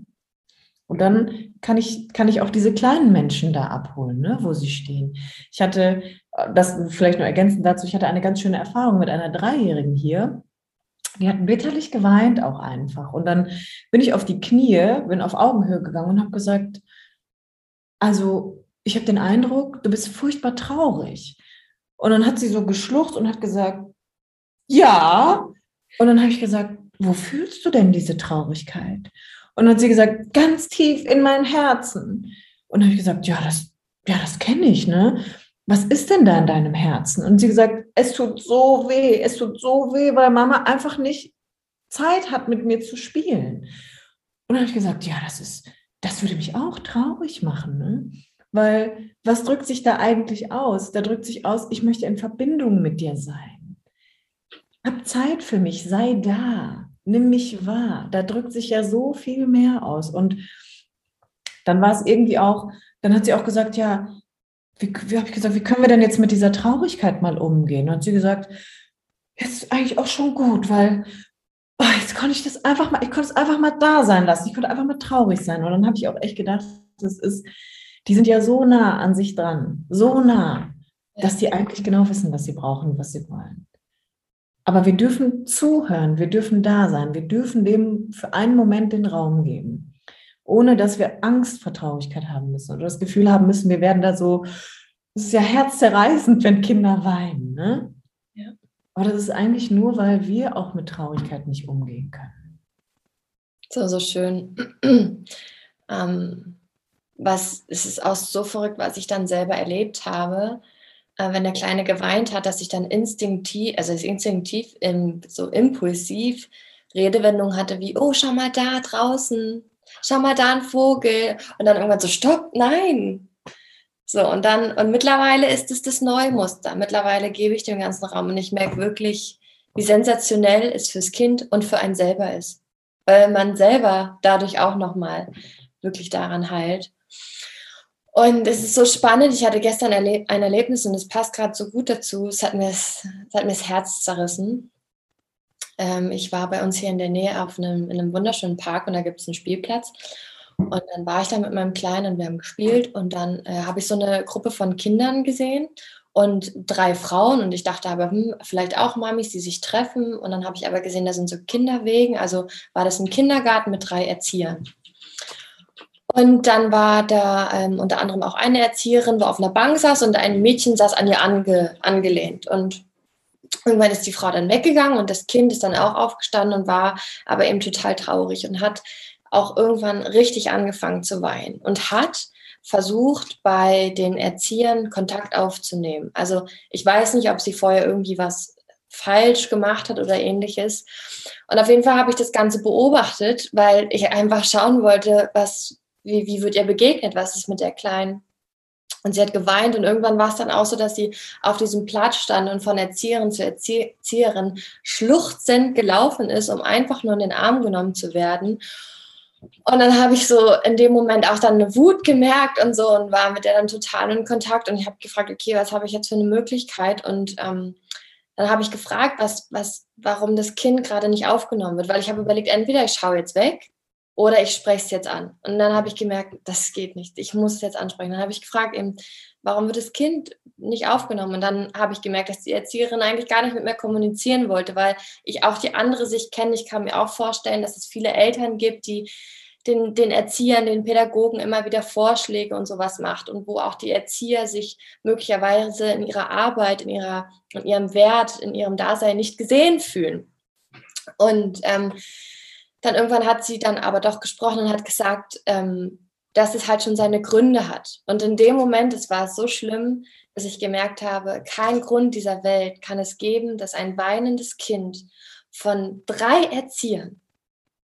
Und dann kann ich, kann ich auch diese kleinen Menschen da abholen, ne, wo sie stehen. Ich hatte, das vielleicht nur ergänzend dazu, ich hatte eine ganz schöne Erfahrung mit einer Dreijährigen hier. Die hat bitterlich geweint auch einfach. Und dann bin ich auf die Knie, bin auf Augenhöhe gegangen und habe gesagt, also ich habe den Eindruck, du bist furchtbar traurig. Und dann hat sie so geschluchzt und hat gesagt, ja, und dann habe ich gesagt, wo fühlst du denn diese Traurigkeit? Und dann hat sie gesagt, ganz tief in mein Herzen. Und dann habe ich gesagt, ja, das, ja, das kenne ich, ne? Was ist denn da in deinem Herzen? Und sie gesagt, es tut so weh, es tut so weh, weil Mama einfach nicht Zeit hat, mit mir zu spielen. Und dann habe ich gesagt, ja, das ist, das würde mich auch traurig machen, ne? Weil was drückt sich da eigentlich aus? Da drückt sich aus, ich möchte in Verbindung mit dir sein. Hab Zeit für mich, sei da, nimm mich wahr. Da drückt sich ja so viel mehr aus. Und dann war es irgendwie auch, dann hat sie auch gesagt, ja, wie, wie habe ich gesagt, wie können wir denn jetzt mit dieser Traurigkeit mal umgehen? Und sie gesagt, jetzt ist eigentlich auch schon gut, weil oh, jetzt konnte ich das einfach mal, ich konnte es einfach mal da sein lassen. Ich konnte einfach mal traurig sein. Und dann habe ich auch echt gedacht, das ist, die sind ja so nah an sich dran, so nah, dass die eigentlich genau wissen, was sie brauchen, was sie wollen. Aber wir dürfen zuhören, wir dürfen da sein, wir dürfen dem für einen Moment den Raum geben, ohne dass wir Angst vor Traurigkeit haben müssen oder das Gefühl haben müssen, wir werden da so, es ist ja herzzerreißend, wenn Kinder weinen. Ne? Ja. Aber das ist eigentlich nur, weil wir auch mit Traurigkeit nicht umgehen können. So, so schön. ähm, was, es ist auch so verrückt, was ich dann selber erlebt habe wenn der Kleine geweint hat, dass ich dann instinktiv, also instinktiv im, so impulsiv Redewendungen hatte wie, oh, schau mal da draußen, schau mal da ein Vogel. Und dann irgendwann so, stopp, nein. So, und dann, und mittlerweile ist es das Neumuster. Mittlerweile gebe ich dem ganzen Raum und ich merke wirklich, wie sensationell es fürs Kind und für einen selber ist. Weil man selber dadurch auch nochmal wirklich daran heilt. Und es ist so spannend. Ich hatte gestern ein Erlebnis und es passt gerade so gut dazu. Es hat mir das, hat mir das Herz zerrissen. Ähm, ich war bei uns hier in der Nähe auf einem, in einem wunderschönen Park und da gibt es einen Spielplatz. Und dann war ich da mit meinem Kleinen und wir haben gespielt und dann äh, habe ich so eine Gruppe von Kindern gesehen und drei Frauen und ich dachte aber, hm, vielleicht auch Mamis, die sich treffen. Und dann habe ich aber gesehen, da sind so Kinderwegen. Also war das ein Kindergarten mit drei Erziehern. Und dann war da ähm, unter anderem auch eine Erzieherin, wo auf einer Bank saß und ein Mädchen saß an ihr ange, angelehnt. Und irgendwann ist die Frau dann weggegangen und das Kind ist dann auch aufgestanden und war aber eben total traurig und hat auch irgendwann richtig angefangen zu weinen und hat versucht, bei den Erziehern Kontakt aufzunehmen. Also ich weiß nicht, ob sie vorher irgendwie was falsch gemacht hat oder ähnliches. Und auf jeden Fall habe ich das Ganze beobachtet, weil ich einfach schauen wollte, was, wie, wie wird ihr begegnet, was ist mit der Kleinen. Und sie hat geweint und irgendwann war es dann auch so, dass sie auf diesem Platz stand und von Erzieherin zu Erzieherin schluchzend gelaufen ist, um einfach nur in den Arm genommen zu werden. Und dann habe ich so in dem Moment auch dann eine Wut gemerkt und so und war mit der dann total in Kontakt und ich habe gefragt, okay, was habe ich jetzt für eine Möglichkeit? Und ähm, dann habe ich gefragt, was, was, warum das Kind gerade nicht aufgenommen wird, weil ich habe überlegt, entweder ich schaue jetzt weg oder ich spreche es jetzt an. Und dann habe ich gemerkt, das geht nicht. Ich muss es jetzt ansprechen. Dann habe ich gefragt, eben, warum wird das Kind nicht aufgenommen? Und dann habe ich gemerkt, dass die Erzieherin eigentlich gar nicht mit mir kommunizieren wollte, weil ich auch die andere Sicht kenne. Ich kann mir auch vorstellen, dass es viele Eltern gibt, die den, den Erziehern, den Pädagogen immer wieder Vorschläge und sowas macht und wo auch die Erzieher sich möglicherweise in ihrer Arbeit, in, ihrer, in ihrem Wert, in ihrem Dasein nicht gesehen fühlen. Und ähm, dann irgendwann hat sie dann aber doch gesprochen und hat gesagt, ähm, dass es halt schon seine Gründe hat. Und in dem Moment, es war so schlimm, dass ich gemerkt habe, kein Grund dieser Welt kann es geben, dass ein weinendes Kind von drei Erziehern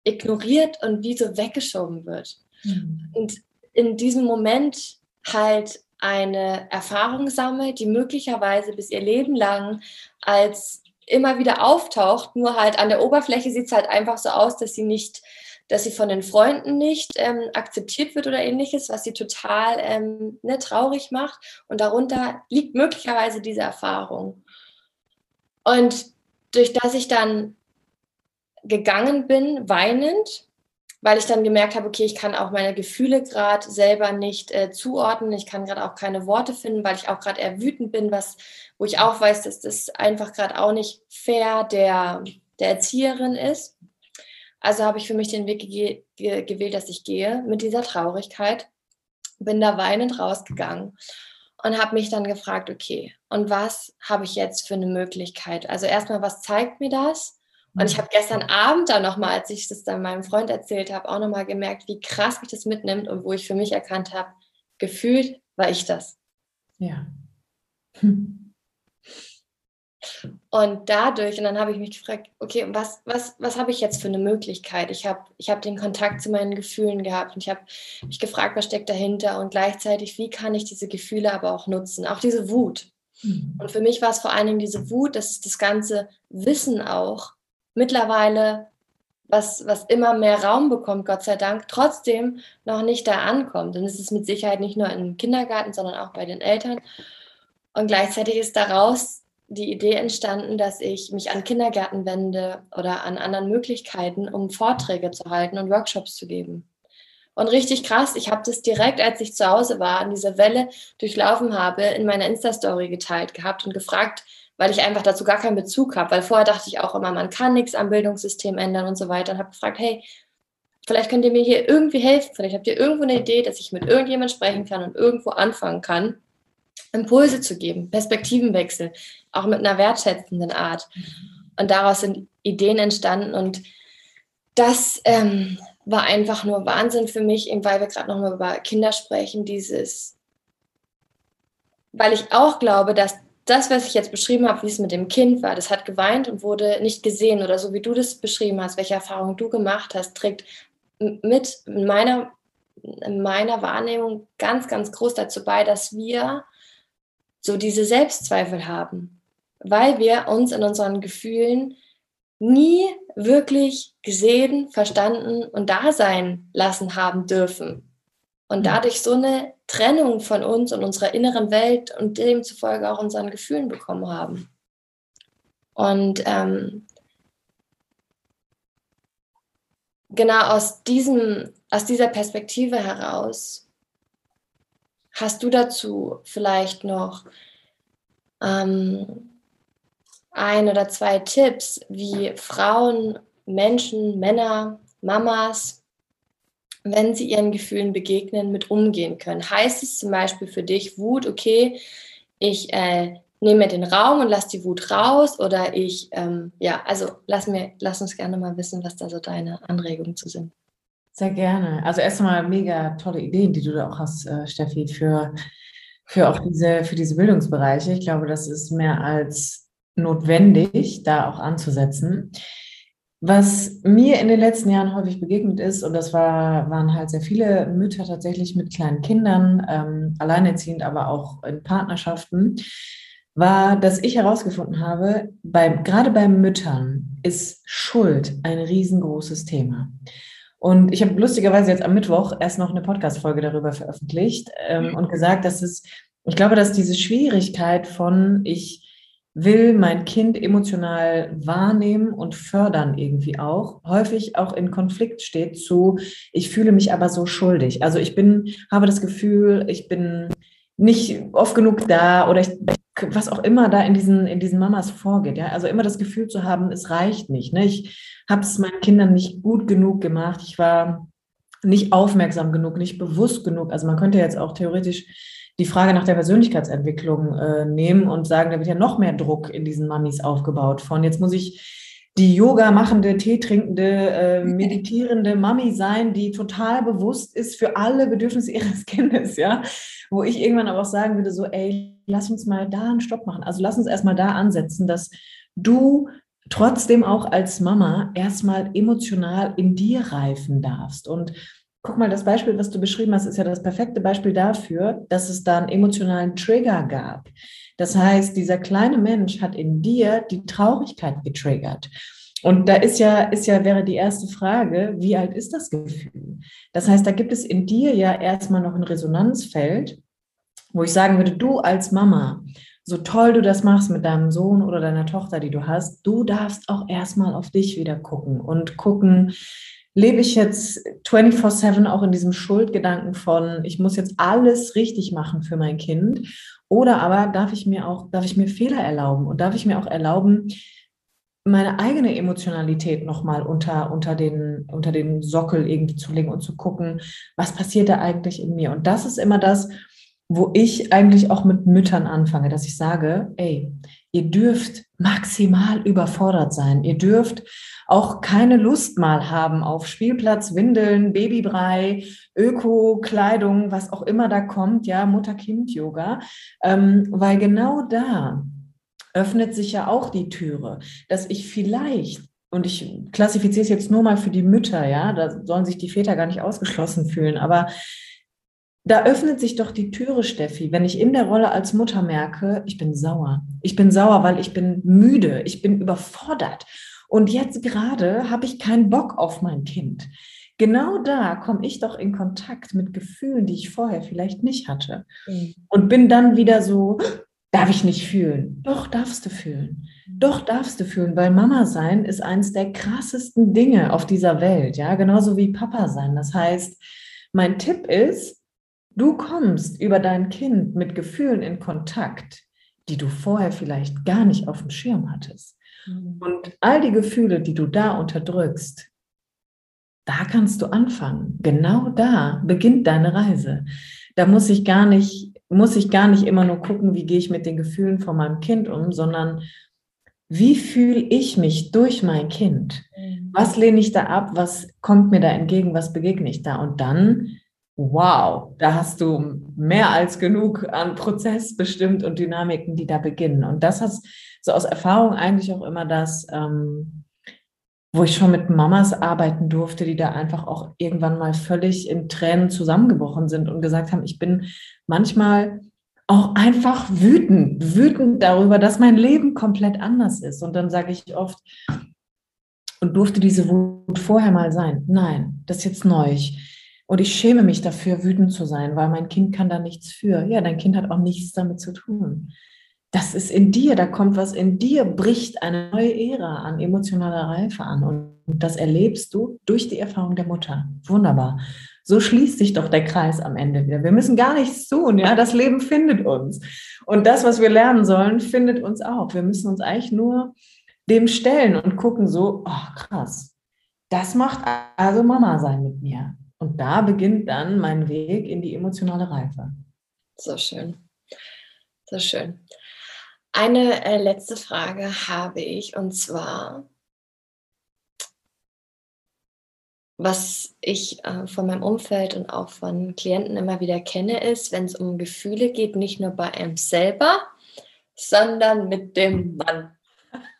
ignoriert und wie so weggeschoben wird. Mhm. Und in diesem Moment halt eine Erfahrung sammelt, die möglicherweise bis ihr Leben lang als immer wieder auftaucht, nur halt an der Oberfläche sieht es halt einfach so aus, dass sie nicht, dass sie von den Freunden nicht ähm, akzeptiert wird oder ähnliches, was sie total ähm, ne, traurig macht. Und darunter liegt möglicherweise diese Erfahrung. Und durch das ich dann gegangen bin, weinend, weil ich dann gemerkt habe, okay, ich kann auch meine Gefühle gerade selber nicht äh, zuordnen. Ich kann gerade auch keine Worte finden, weil ich auch gerade eher wütend bin, was, wo ich auch weiß, dass das einfach gerade auch nicht fair der, der Erzieherin ist. Also habe ich für mich den Weg ge ge gewählt, dass ich gehe mit dieser Traurigkeit, bin da weinend rausgegangen und habe mich dann gefragt, okay, und was habe ich jetzt für eine Möglichkeit? Also erstmal, was zeigt mir das? Und ich habe gestern Abend dann nochmal, als ich das dann meinem Freund erzählt habe, auch nochmal gemerkt, wie krass mich das mitnimmt und wo ich für mich erkannt habe, gefühlt war ich das. Ja. Und dadurch, und dann habe ich mich gefragt, okay, was, was, was habe ich jetzt für eine Möglichkeit? Ich habe ich hab den Kontakt zu meinen Gefühlen gehabt und ich habe mich gefragt, was steckt dahinter und gleichzeitig, wie kann ich diese Gefühle aber auch nutzen, auch diese Wut. Mhm. Und für mich war es vor allen Dingen diese Wut, dass das ganze Wissen auch mittlerweile, was, was immer mehr Raum bekommt, Gott sei Dank, trotzdem noch nicht da ankommt. Und es ist mit Sicherheit nicht nur im Kindergarten, sondern auch bei den Eltern. Und gleichzeitig ist daraus die Idee entstanden, dass ich mich an Kindergärten wende oder an anderen Möglichkeiten, um Vorträge zu halten und Workshops zu geben. Und richtig krass, ich habe das direkt, als ich zu Hause war, an dieser Welle durchlaufen habe, in meiner Insta-Story geteilt gehabt und gefragt, weil ich einfach dazu gar keinen Bezug habe. Weil vorher dachte ich auch immer, man kann nichts am Bildungssystem ändern und so weiter. Und habe gefragt, hey, vielleicht könnt ihr mir hier irgendwie helfen. Vielleicht habt ihr irgendwo eine Idee, dass ich mit irgendjemand sprechen kann und irgendwo anfangen kann, Impulse zu geben, Perspektivenwechsel, auch mit einer wertschätzenden Art. Und daraus sind Ideen entstanden und das ähm, war einfach nur Wahnsinn für mich, eben weil wir gerade nochmal über Kinder sprechen, dieses, weil ich auch glaube, dass das, was ich jetzt beschrieben habe, wie es mit dem Kind war, das hat geweint und wurde nicht gesehen oder so wie du das beschrieben hast, welche Erfahrung du gemacht hast, trägt mit in meiner, in meiner Wahrnehmung ganz, ganz groß dazu bei, dass wir so diese Selbstzweifel haben, weil wir uns in unseren Gefühlen nie wirklich gesehen, verstanden und da sein lassen haben dürfen. Und dadurch so eine Trennung von uns und unserer inneren Welt und demzufolge auch unseren Gefühlen bekommen haben. Und ähm, genau aus, diesem, aus dieser Perspektive heraus hast du dazu vielleicht noch ähm, ein oder zwei Tipps, wie Frauen, Menschen, Männer, Mamas, wenn sie ihren Gefühlen begegnen, mit umgehen können. Heißt es zum Beispiel für dich Wut, okay, ich äh, nehme den Raum und lass die Wut raus oder ich, ähm, ja, also lass, mir, lass uns gerne mal wissen, was da so deine Anregungen zu sind. Sehr gerne. Also erstmal mega tolle Ideen, die du da auch hast, äh, Steffi, für, für auch diese, für diese Bildungsbereiche. Ich glaube, das ist mehr als notwendig, da auch anzusetzen. Was mir in den letzten Jahren häufig begegnet ist, und das war, waren halt sehr viele Mütter tatsächlich mit kleinen Kindern, ähm, alleinerziehend, aber auch in Partnerschaften, war, dass ich herausgefunden habe, bei, gerade bei Müttern ist Schuld ein riesengroßes Thema. Und ich habe lustigerweise jetzt am Mittwoch erst noch eine Podcast-Folge darüber veröffentlicht ähm, und gesagt, dass es, ich glaube, dass diese Schwierigkeit von ich will mein Kind emotional wahrnehmen und fördern irgendwie auch, häufig auch in Konflikt steht zu, ich fühle mich aber so schuldig. Also ich bin, habe das Gefühl, ich bin nicht oft genug da oder ich, was auch immer da in diesen, in diesen Mamas vorgeht. Ja? Also immer das Gefühl zu haben, es reicht nicht. Ne? Ich habe es meinen Kindern nicht gut genug gemacht. Ich war nicht aufmerksam genug, nicht bewusst genug. Also man könnte jetzt auch theoretisch die Frage nach der Persönlichkeitsentwicklung äh, nehmen und sagen, da wird ja noch mehr Druck in diesen Mamis aufgebaut von jetzt muss ich die Yoga machende, Tee trinkende, äh, meditierende Mami sein, die total bewusst ist für alle Bedürfnisse ihres Kindes, ja. Wo ich irgendwann aber auch sagen würde, so, ey, lass uns mal da einen Stopp machen. Also lass uns erstmal da ansetzen, dass du trotzdem auch als Mama erstmal emotional in dir reifen darfst. Und guck mal, das Beispiel, was du beschrieben hast, ist ja das perfekte Beispiel dafür, dass es da einen emotionalen Trigger gab. Das heißt, dieser kleine Mensch hat in dir die Traurigkeit getriggert. Und da ist ja, ist ja, wäre die erste Frage, wie alt ist das Gefühl? Das heißt, da gibt es in dir ja erstmal noch ein Resonanzfeld, wo ich sagen würde, du als Mama, so toll du das machst mit deinem Sohn oder deiner Tochter, die du hast, du darfst auch erstmal auf dich wieder gucken und gucken, lebe ich jetzt 24/7 auch in diesem Schuldgedanken von, ich muss jetzt alles richtig machen für mein Kind? Oder aber darf ich mir auch, darf ich mir Fehler erlauben und darf ich mir auch erlauben, meine eigene Emotionalität nochmal unter, unter, den, unter den Sockel irgendwie zu legen und zu gucken, was passiert da eigentlich in mir? Und das ist immer das, wo ich eigentlich auch mit Müttern anfange, dass ich sage, ey, ihr dürft maximal überfordert sein. Ihr dürft auch keine Lust mal haben auf Spielplatz, Windeln, Babybrei, Öko-Kleidung, was auch immer da kommt, ja, Mutter-Kind-Yoga, ähm, weil genau da öffnet sich ja auch die Türe, dass ich vielleicht und ich klassifiziere es jetzt nur mal für die Mütter, ja, da sollen sich die Väter gar nicht ausgeschlossen fühlen, aber da öffnet sich doch die Türe, Steffi, wenn ich in der Rolle als Mutter merke, ich bin sauer. Ich bin sauer, weil ich bin müde, ich bin überfordert. Und jetzt gerade habe ich keinen Bock auf mein Kind. Genau da komme ich doch in Kontakt mit Gefühlen, die ich vorher vielleicht nicht hatte. Mhm. Und bin dann wieder so, darf ich nicht fühlen? Doch, darfst du fühlen. Mhm. Doch, darfst du fühlen, weil Mama sein ist eines der krassesten Dinge auf dieser Welt. Ja, genauso wie Papa sein. Das heißt, mein Tipp ist, du kommst über dein Kind mit Gefühlen in Kontakt, die du vorher vielleicht gar nicht auf dem Schirm hattest. Mhm. Und all die Gefühle, die du da unterdrückst, da kannst du anfangen. Genau da beginnt deine Reise. Da muss ich gar nicht, muss ich gar nicht immer nur gucken, wie gehe ich mit den Gefühlen von meinem Kind um, sondern wie fühle ich mich durch mein Kind? Mhm. Was lehne ich da ab? Was kommt mir da entgegen? Was begegne ich da? Und dann, wow, da hast du mehr als genug an Prozess bestimmt und Dynamiken, die da beginnen. Und das hast, so aus Erfahrung eigentlich auch immer das, ähm, wo ich schon mit Mamas arbeiten durfte, die da einfach auch irgendwann mal völlig in Tränen zusammengebrochen sind und gesagt haben, ich bin manchmal auch einfach wütend, wütend darüber, dass mein Leben komplett anders ist. Und dann sage ich oft, und durfte diese Wut vorher mal sein? Nein, das ist jetzt neu. Ich Und ich schäme mich dafür, wütend zu sein, weil mein Kind kann da nichts für. Ja, dein Kind hat auch nichts damit zu tun. Das ist in dir, da kommt was in dir, bricht eine neue Ära an emotionaler Reife an. Und das erlebst du durch die Erfahrung der Mutter. Wunderbar. So schließt sich doch der Kreis am Ende wieder. Wir müssen gar nichts tun, ja. Das Leben findet uns. Und das, was wir lernen sollen, findet uns auch. Wir müssen uns eigentlich nur dem stellen und gucken so, oh krass, das macht also Mama sein mit mir. Und da beginnt dann mein Weg in die emotionale Reife. So schön. So schön. Eine äh, letzte Frage habe ich und zwar, was ich äh, von meinem Umfeld und auch von Klienten immer wieder kenne, ist, wenn es um Gefühle geht, nicht nur bei einem selber, sondern mit dem Mann.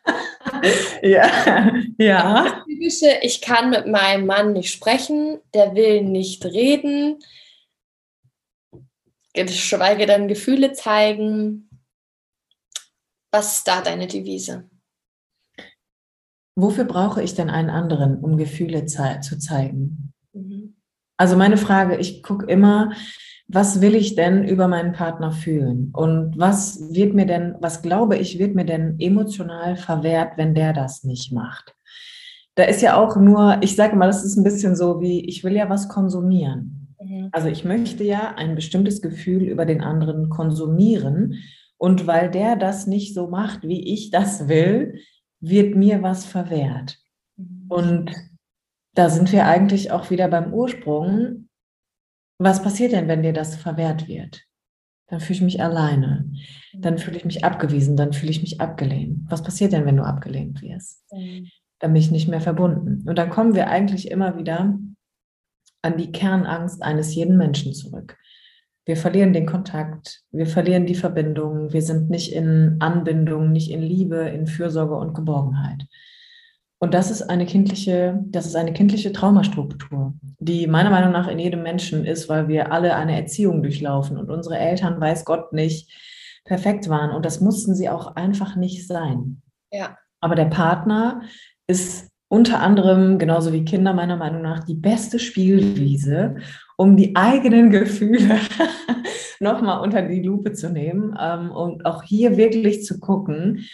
ja, ja. Typische, ich kann mit meinem Mann nicht sprechen, der will nicht reden, geschweige denn Gefühle zeigen. Was ist da deine Devise? Wofür brauche ich denn einen anderen, um Gefühle ze zu zeigen? Mhm. Also meine Frage, ich gucke immer, was will ich denn über meinen Partner fühlen? Und was wird mir denn, was glaube ich, wird mir denn emotional verwehrt, wenn der das nicht macht? Da ist ja auch nur, ich sage mal, das ist ein bisschen so wie, ich will ja was konsumieren. Mhm. Also ich möchte ja ein bestimmtes Gefühl über den anderen konsumieren. Und weil der das nicht so macht, wie ich das will, wird mir was verwehrt. Mhm. Und da sind wir eigentlich auch wieder beim Ursprung was passiert denn, wenn dir das verwehrt wird? Dann fühle ich mich alleine. Dann fühle ich mich abgewiesen. Dann fühle ich mich abgelehnt. Was passiert denn, wenn du abgelehnt wirst? Dann bin ich nicht mehr verbunden. Und dann kommen wir eigentlich immer wieder an die Kernangst eines jeden Menschen zurück. Wir verlieren den Kontakt, wir verlieren die Verbindung, wir sind nicht in Anbindung, nicht in Liebe, in Fürsorge und Geborgenheit. Und das ist eine kindliche, das ist eine kindliche Traumastruktur, die meiner Meinung nach in jedem Menschen ist, weil wir alle eine Erziehung durchlaufen und unsere Eltern, weiß Gott nicht, perfekt waren. Und das mussten sie auch einfach nicht sein. Ja. Aber der Partner ist unter anderem, genauso wie Kinder meiner Meinung nach, die beste Spielwiese, um die eigenen Gefühle nochmal unter die Lupe zu nehmen ähm, und auch hier wirklich zu gucken,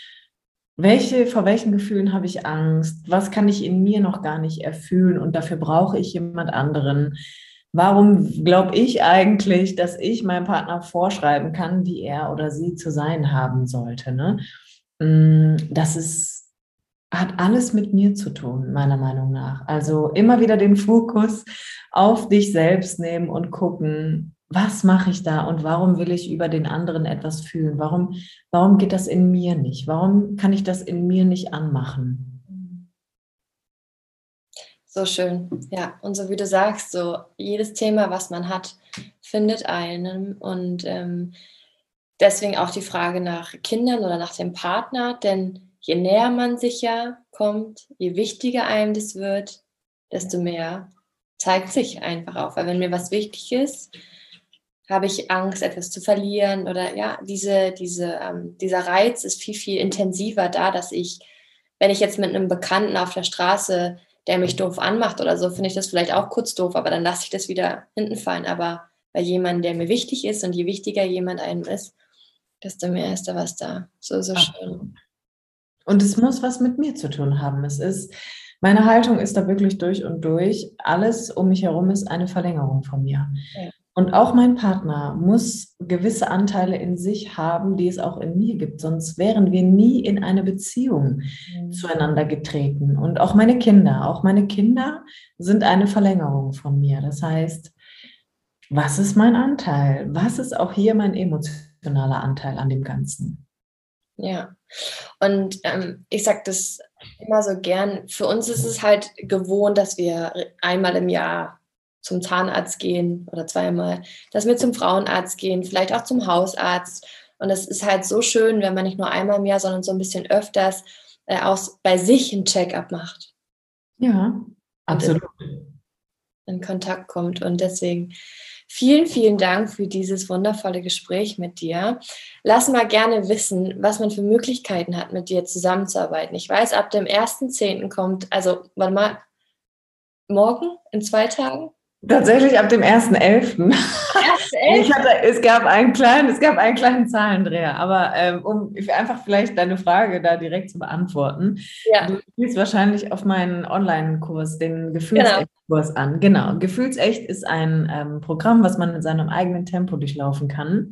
welche, vor welchen Gefühlen habe ich Angst? Was kann ich in mir noch gar nicht erfüllen und dafür brauche ich jemand anderen? Warum glaube ich eigentlich, dass ich meinem Partner vorschreiben kann, wie er oder sie zu sein haben sollte? Ne? Mm, das ist, hat alles mit mir zu tun, meiner Meinung nach. Also immer wieder den Fokus auf dich selbst nehmen und gucken, was mache ich da und warum will ich über den anderen etwas fühlen? Warum, warum geht das in mir nicht? Warum kann ich das in mir nicht anmachen? So schön, ja. Und so wie du sagst, so jedes Thema, was man hat, findet einen. Und ähm, deswegen auch die Frage nach Kindern oder nach dem Partner, denn je näher man sich ja kommt, je wichtiger einem das wird, desto mehr zeigt sich einfach auf. Weil wenn mir was wichtig ist, habe ich Angst, etwas zu verlieren oder ja, diese, diese, ähm, dieser Reiz ist viel, viel intensiver da, dass ich, wenn ich jetzt mit einem Bekannten auf der Straße, der mich doof anmacht oder so, finde ich das vielleicht auch kurz doof, aber dann lasse ich das wieder hinten fallen. Aber bei jemandem, der mir wichtig ist und je wichtiger jemand einem ist, desto mehr ist da was da. So, so schön. Und es muss was mit mir zu tun haben. Es ist, meine Haltung ist da wirklich durch und durch. Alles um mich herum ist eine Verlängerung von mir. Ja. Und auch mein Partner muss gewisse Anteile in sich haben, die es auch in mir gibt. Sonst wären wir nie in eine Beziehung mhm. zueinander getreten. Und auch meine Kinder, auch meine Kinder sind eine Verlängerung von mir. Das heißt, was ist mein Anteil? Was ist auch hier mein emotionaler Anteil an dem Ganzen? Ja, und ähm, ich sage das immer so gern. Für uns ist es halt gewohnt, dass wir einmal im Jahr zum Zahnarzt gehen oder zweimal, dass wir zum Frauenarzt gehen, vielleicht auch zum Hausarzt. Und es ist halt so schön, wenn man nicht nur einmal im Jahr, sondern so ein bisschen öfters äh, auch bei sich ein Check-up macht. Ja, absolut. In, in Kontakt kommt. Und deswegen vielen, vielen Dank für dieses wundervolle Gespräch mit dir. Lass mal gerne wissen, was man für Möglichkeiten hat, mit dir zusammenzuarbeiten. Ich weiß, ab dem 1.10. kommt, also warte mal, morgen in zwei Tagen Tatsächlich ab dem 1.11. ich hatte, es gab einen kleinen, es gab einen kleinen Zahlendreher, aber ähm, um einfach vielleicht deine Frage da direkt zu beantworten, ja. du spielst wahrscheinlich auf meinen Online-Kurs, den Gefühlsecht-Kurs genau. an. Genau, Gefühlsecht ist ein ähm, Programm, was man in seinem eigenen Tempo durchlaufen kann.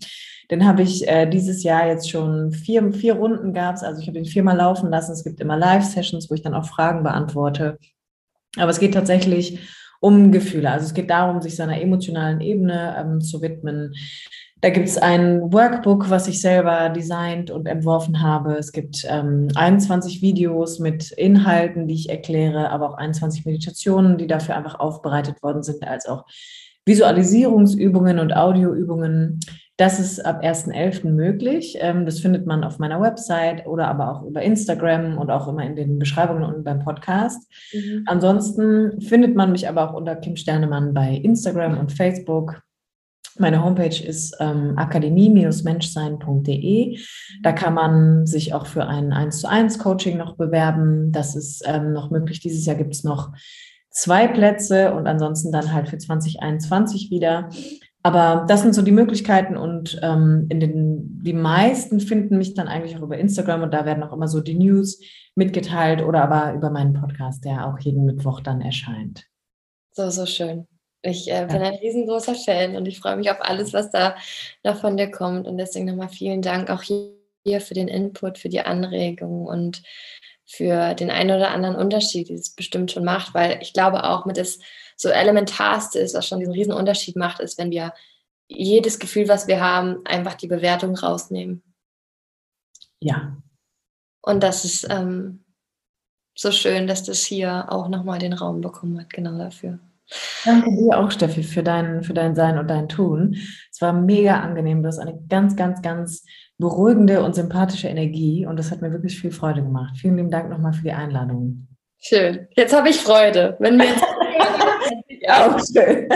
Den habe ich äh, dieses Jahr jetzt schon vier, vier Runden gab es, also ich habe ihn viermal laufen lassen. Es gibt immer Live-Sessions, wo ich dann auch Fragen beantworte. Aber es geht tatsächlich um Gefühle. Also es geht darum, sich seiner emotionalen Ebene ähm, zu widmen. Da gibt es ein Workbook, was ich selber designt und entworfen habe. Es gibt ähm, 21 Videos mit Inhalten, die ich erkläre, aber auch 21 Meditationen, die dafür einfach aufbereitet worden sind, als auch Visualisierungsübungen und Audioübungen. Das ist ab 1.11. möglich. Ähm, das findet man auf meiner Website oder aber auch über Instagram und auch immer in den Beschreibungen und beim Podcast. Mhm. Ansonsten findet man mich aber auch unter Kim Sternemann bei Instagram und Facebook. Meine Homepage ist ähm, akademie-menschsein.de. Da kann man sich auch für ein 1 zu 1 Coaching noch bewerben. Das ist ähm, noch möglich. Dieses Jahr gibt es noch zwei Plätze und ansonsten dann halt für 2021 wieder. Aber das sind so die Möglichkeiten und ähm, in den, die meisten finden mich dann eigentlich auch über Instagram und da werden auch immer so die News mitgeteilt oder aber über meinen Podcast, der auch jeden Mittwoch dann erscheint. So, so schön. Ich äh, bin ja. ein riesengroßer Fan und ich freue mich auf alles, was da noch von dir kommt. Und deswegen nochmal vielen Dank auch hier für den Input, für die Anregung und für den einen oder anderen Unterschied, die es bestimmt schon macht, weil ich glaube auch mit das so elementarste ist, was schon diesen riesen Unterschied macht, ist, wenn wir jedes Gefühl, was wir haben, einfach die Bewertung rausnehmen. Ja. Und das ist ähm, so schön, dass das hier auch nochmal den Raum bekommen hat, genau dafür. Danke dir auch, Steffi, für dein, für dein Sein und dein Tun. Es war mega angenehm. Du hast eine ganz, ganz, ganz beruhigende und sympathische Energie und das hat mir wirklich viel Freude gemacht. Vielen lieben Dank nochmal für die Einladung. Schön. Jetzt habe ich Freude. Wenn wir jetzt ja, auch schön.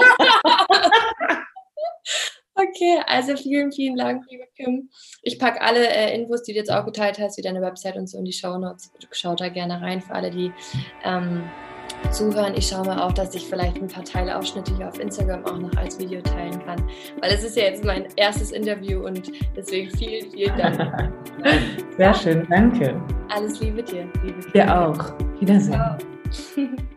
okay, also vielen, vielen Dank, liebe Kim. Ich packe alle äh, Infos, die du jetzt auch geteilt hast, wie deine Website und so in die Show Notes. Schaut da gerne rein für alle, die ähm, zuhören. Ich schaue mal auch, dass ich vielleicht ein paar Teilausschnitte hier auf Instagram auch noch als Video teilen kann, weil es ist ja jetzt mein erstes Interview und deswegen vielen, vielen Dank. Sehr schön, danke. Alles Liebe dir. Liebe dir auch. Wiedersehen. Ciao.